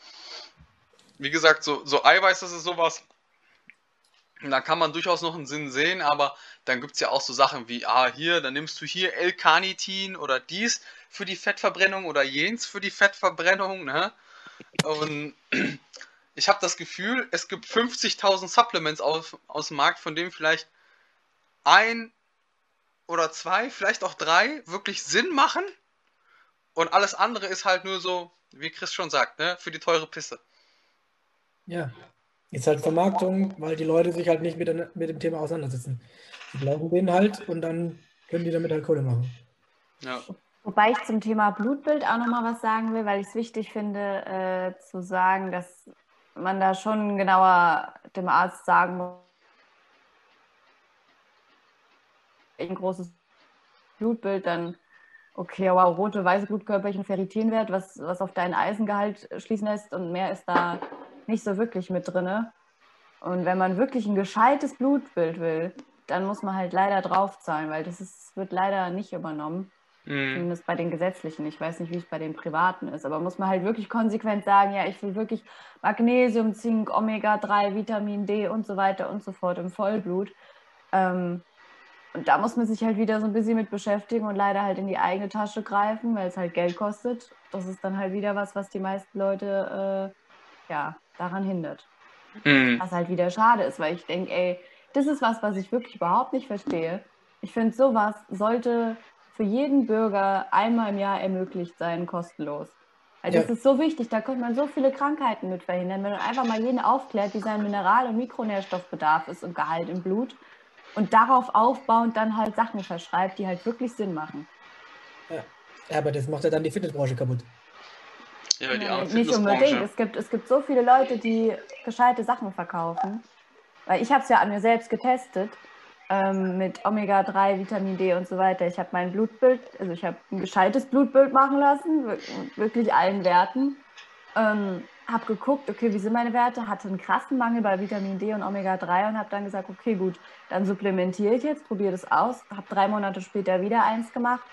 Wie gesagt, so, so Eiweiß, das ist sowas, da kann man durchaus noch einen Sinn sehen, aber dann gibt es ja auch so Sachen wie, ah, hier, dann nimmst du hier L-Carnitin oder dies für die Fettverbrennung oder jenes für die Fettverbrennung, ne? Und ich habe das Gefühl, es gibt 50.000 Supplements auf, aus dem Markt, von denen vielleicht ein oder zwei, vielleicht auch drei wirklich Sinn machen. Und alles andere ist halt nur so, wie Chris schon sagt, ne, für die teure Pisse. Ja. Ist halt Vermarktung, weil die Leute sich halt nicht mit, mit dem Thema auseinandersetzen. Die glauben denen halt und dann können die damit halt Kohle machen. Ja. Wobei ich zum Thema Blutbild auch nochmal was sagen will, weil ich es wichtig finde, äh, zu sagen, dass man da schon genauer dem Arzt sagen muss, ein großes Blutbild, dann okay, wow, rote, weiße Blutkörperchen, Ferritinwert, was, was auf deinen Eisengehalt schließen lässt und mehr ist da nicht so wirklich mit drinne. Und wenn man wirklich ein gescheites Blutbild will, dann muss man halt leider draufzahlen, weil das ist, wird leider nicht übernommen. Mhm. Zumindest bei den gesetzlichen. Ich weiß nicht, wie es bei den privaten ist, aber muss man halt wirklich konsequent sagen, ja, ich will wirklich Magnesium, Zink, Omega-3, Vitamin D und so weiter und so fort im Vollblut. Ähm, und da muss man sich halt wieder so ein bisschen mit beschäftigen und leider halt in die eigene Tasche greifen, weil es halt Geld kostet. Das ist dann halt wieder was, was die meisten Leute äh, ja, daran hindert. Mhm. Was halt wieder schade ist, weil ich denke, ey, das ist was, was ich wirklich überhaupt nicht verstehe. Ich finde, sowas sollte für jeden Bürger einmal im Jahr ermöglicht sein, kostenlos. Weil das Ja. ist so wichtig, da könnte man so viele Krankheiten mit verhindern, wenn man einfach mal jeden aufklärt, wie sein Mineral- und Mikronährstoffbedarf ist und Gehalt im Blut und darauf aufbauend dann halt Sachen verschreibt, die halt wirklich Sinn machen. Ja, aber das macht ja dann die Fitnessbranche kaputt. Ja, die Ja, arme nicht unbedingt. Es gibt, es gibt so viele Leute, die gescheite Sachen verkaufen. weil ich habe es ja an mir selbst getestet ähm, mit Omega-3, Vitamin D und so weiter. Ich habe mein Blutbild, also ich habe ein gescheites Blutbild machen lassen, wirklich allen Werten. Ähm, habe geguckt, okay, wie sind meine Werte, hatte einen krassen Mangel bei Vitamin D und Omega-3 und habe dann gesagt, okay, gut, dann supplementiere ich jetzt, probiere das aus. Habe drei Monate später wieder eins gemacht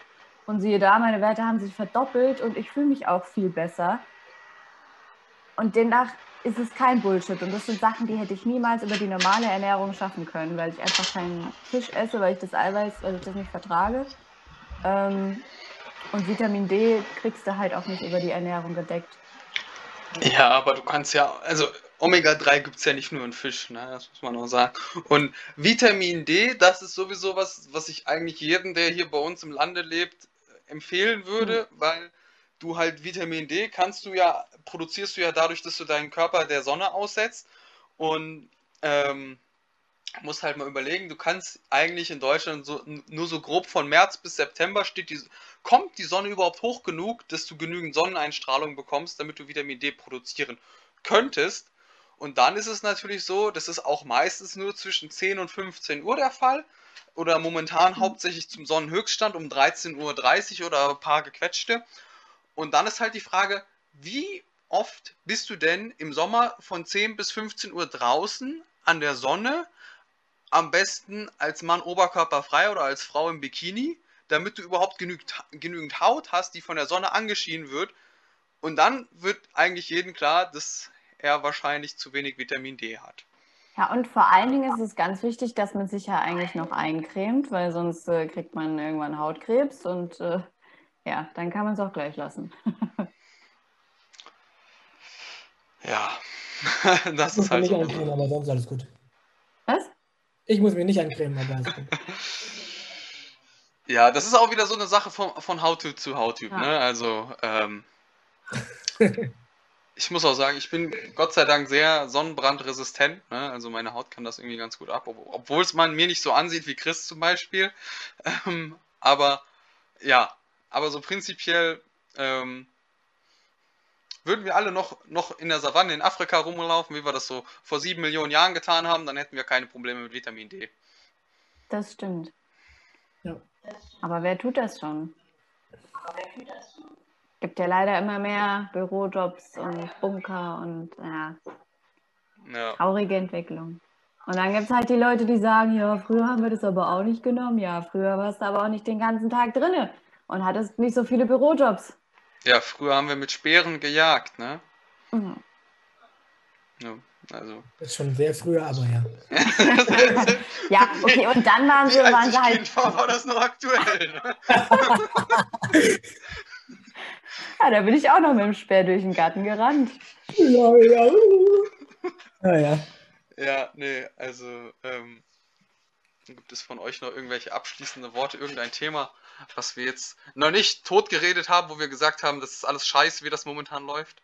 und siehe da, meine Werte haben sich verdoppelt und ich fühle mich auch viel besser. Und demnach ist es kein Bullshit. Und das sind Sachen, die hätte ich niemals über die normale Ernährung schaffen können, weil ich einfach keinen Fisch esse, weil ich das Eiweiß, weil ich das nicht vertrage. Ähm, und Vitamin D kriegst du halt auch nicht über die Ernährung gedeckt. Ja, aber du kannst ja, also Omega-3 gibt es ja nicht nur in Fisch, ne? das muss man auch sagen. Und Vitamin D, das ist sowieso was, was ich eigentlich jedem, der hier bei uns im Lande lebt, empfehlen würde, mhm. weil du halt Vitamin D kannst du ja, produzierst du ja dadurch, dass du deinen Körper der Sonne aussetzt und ähm, musst halt mal überlegen, du kannst eigentlich in Deutschland so, nur so grob von März bis September steht die, kommt die Sonne überhaupt hoch genug, dass du genügend Sonneneinstrahlung bekommst, damit du Vitamin D produzieren könntest. Und dann ist es natürlich so, das ist auch meistens nur zwischen 10 und 15 Uhr der Fall. Oder momentan mhm. hauptsächlich zum Sonnenhöchststand um 13.30 Uhr oder ein paar gequetschte. Und dann ist halt die Frage, wie oft bist du denn im Sommer von 10 bis 15 Uhr draußen an der Sonne? Am besten als Mann oberkörperfrei oder als Frau im Bikini, damit du überhaupt genügend, genügend Haut hast, die von der Sonne angeschienen wird. Und dann wird eigentlich jedem klar, dass er wahrscheinlich zu wenig Vitamin D hat. Ja, und vor allen Dingen ist es ganz wichtig, dass man sich ja eigentlich noch eincremt, weil sonst äh, kriegt man irgendwann Hautkrebs und äh, ja, dann kann man es auch gleich lassen. ja, das ich ist halt mich so. nicht eincremen, aber sonst alles gut. Was? Ich muss mich nicht eincremen, aber alles gut. Ja, das ist auch wieder so eine Sache von, von Hauttyp zu Hauttyp, Ja. ne? Also, ähm, ich muss auch sagen, ich bin Gott sei Dank sehr sonnenbrandresistent, ne? Also meine Haut kann das irgendwie ganz gut ab, ob- obwohl es man mir nicht so ansieht wie Chris zum Beispiel. Ähm, aber ja, aber so prinzipiell ähm, würden wir alle noch, noch in der Savanne in Afrika rumlaufen, wie wir das so vor sieben Millionen Jahren getan haben, dann hätten wir keine Probleme mit Vitamin D. Das stimmt. Ja. Aber wer tut das schon? Gibt ja leider immer mehr Bürojobs und Bunker und ja, Ja. traurige Entwicklung. Und dann gibt es halt die Leute, die sagen, ja, früher haben wir das aber auch nicht genommen. Ja, früher warst du aber auch nicht den ganzen Tag drinne und hattest nicht so viele Bürojobs. Ja, früher haben wir mit Speeren gejagt, ne? Mhm. Ja, also. Das ist schon sehr früher, aber ja. Ja, okay, und dann waren sie, waren ich sie halt Kind war, war das noch aktuell. Ne? Ja, da bin ich auch noch mit dem Speer durch den Garten gerannt. Ja, ja. Ja, ja. Ja, nee, also ähm, gibt es von euch noch irgendwelche abschließende Worte, irgendein Thema, was wir jetzt noch nicht tot geredet haben, wo wir gesagt haben, das ist alles scheiße, wie das momentan läuft?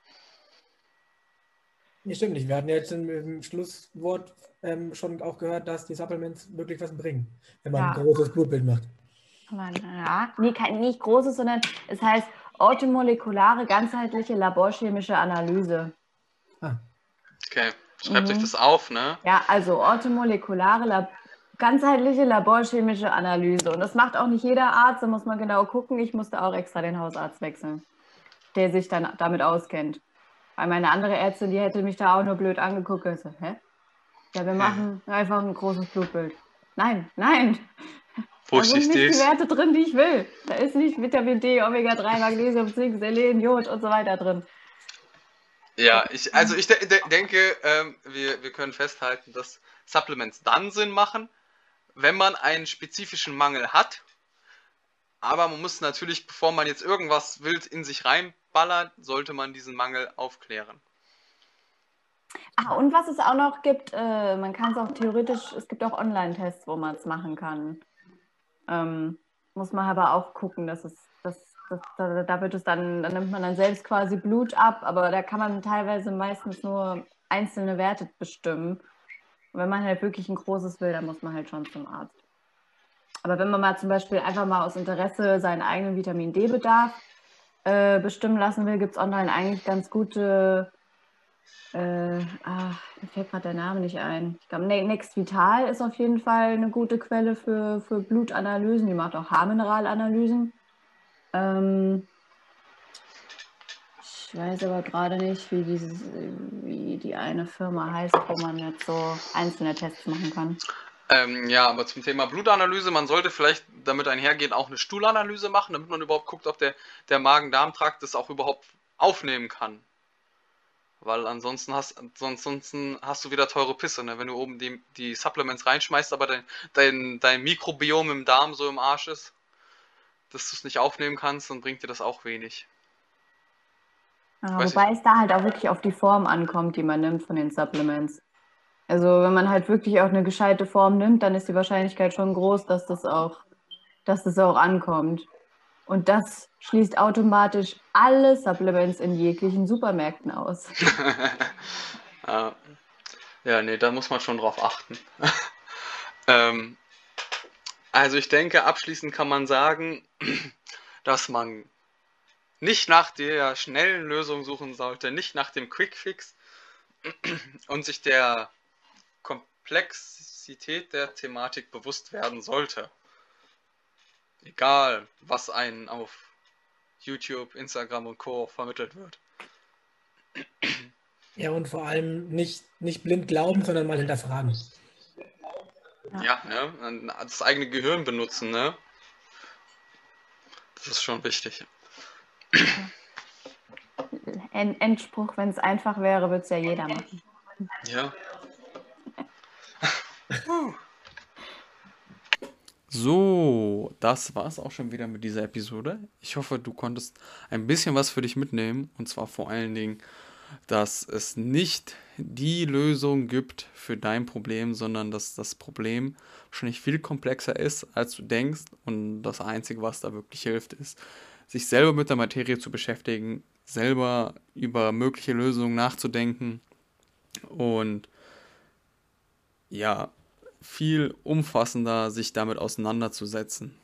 Nee, stimmt nicht. Wir hatten ja jetzt im, im Schlusswort ähm, schon auch gehört, dass die Supplements wirklich was bringen, wenn man Ja. ein großes Blutbild macht. Ja, nee, kein, nicht großes, sondern es heißt orthomolekulare ganzheitliche laborchemische Analyse. Ah, Okay, schreibt Mhm. euch das auf, ne? Ja, also orthomolekulare Lab ganzheitliche laborchemische Analyse. Und das macht auch nicht jeder Arzt, da muss man genau gucken. Ich musste auch extra den Hausarzt wechseln, der sich dann damit auskennt. Weil meine andere Ärztin, die hätte mich da auch nur blöd angeguckt und gesagt, hä? Ja, wir machen einfach ein großes Blutbild. Nein, nein. Da sind nicht die? Werte drin, die ich will. Da ist nicht Vitamin D, Omega-3, Magnesium, Zink, Selen, Jod und so weiter drin. Ja, ich, also ich de de denke, ähm, wir, wir können festhalten, dass Supplements dann Sinn machen, wenn man einen spezifischen Mangel hat. Aber man muss natürlich, bevor man jetzt irgendwas wild in sich reinballert, sollte man diesen Mangel aufklären. Ah, und was es auch noch gibt, äh, man kann es auch theoretisch, es gibt auch Online-Tests, wo man es machen kann. Ähm, muss man aber auch gucken, dass es, dass, dass, da, da wird es dann, da nimmt man dann selbst quasi Blut ab, aber da kann man teilweise meistens nur einzelne Werte bestimmen. Und wenn man halt wirklich ein großes will, dann muss man halt schon zum Arzt. Aber wenn man mal zum Beispiel einfach mal aus Interesse seinen eigenen Vitamin D-Bedarf äh, bestimmen lassen will, gibt es online eigentlich ganz gute Äh, ach, mir fällt gerade der Name nicht ein. Ich glaube, Ne- Next Vital ist auf jeden Fall eine gute Quelle für, für Blutanalysen. Die macht auch Haarmineralanalysen. Ähm, ich weiß aber gerade nicht, wie, dieses, wie die eine Firma heißt, wo man jetzt so einzelne Tests machen kann. Ähm, ja, aber zum Thema Blutanalyse, man sollte vielleicht damit einhergehen auch eine Stuhlanalyse machen, damit man überhaupt guckt, ob der, der Magen-Darm-Trakt das auch überhaupt aufnehmen kann. Weil ansonsten hast, ansonsten hast du wieder teure Pisse, ne? wenn du oben die, die Supplements reinschmeißt, aber dein, dein, dein Mikrobiom im Darm so im Arsch ist, dass du es nicht aufnehmen kannst, dann bringt dir das auch wenig. Ja, wobei es da halt auch wirklich auf die Form ankommt, die man nimmt von den Supplements. Also wenn man halt wirklich auch eine gescheite Form nimmt, dann ist die Wahrscheinlichkeit schon groß, dass das auch, dass das auch ankommt. Und das schließt automatisch alle Supplements in jeglichen Supermärkten aus. ja. ja, nee, da muss man schon drauf achten. ähm, also ich denke, abschließend kann man sagen, dass man nicht nach der schnellen Lösung suchen sollte, nicht nach dem Quick Fix und sich der Komplexität der Thematik bewusst werden sollte. Egal, was einen auf YouTube, Instagram und Co. vermittelt wird. Ja, und vor allem nicht, nicht blind glauben, sondern mal hinterfragen. Ja, ne? Das eigene Gehirn benutzen, ne? Das ist schon wichtig. End Endspruch, wenn es einfach wäre, würde es ja jeder machen. Ja. So, das war's auch schon wieder mit dieser Episode. Ich hoffe, du konntest ein bisschen was für dich mitnehmen. Und zwar vor allen Dingen, dass es nicht die Lösung gibt für dein Problem, sondern dass das Problem wahrscheinlich viel komplexer ist, als du denkst. Und das Einzige, was da wirklich hilft, ist, sich selber mit der Materie zu beschäftigen, selber über mögliche Lösungen nachzudenken und ja, viel umfassender sich damit auseinanderzusetzen.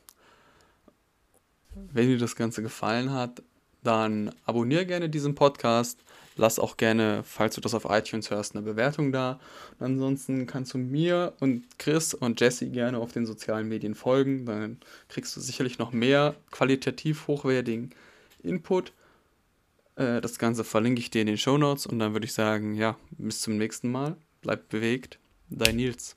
Wenn dir das Ganze gefallen hat, dann abonniere gerne diesen Podcast. Lass auch gerne, falls du das auf iTunes hörst, eine Bewertung da. Und ansonsten kannst du mir und Chris und Jesse gerne auf den sozialen Medien folgen. Dann kriegst du sicherlich noch mehr qualitativ hochwertigen Input. Äh, Das Ganze verlinke ich dir in den Show Notes und dann würde ich sagen, ja, bis zum nächsten Mal. Bleib bewegt. Dein Nils.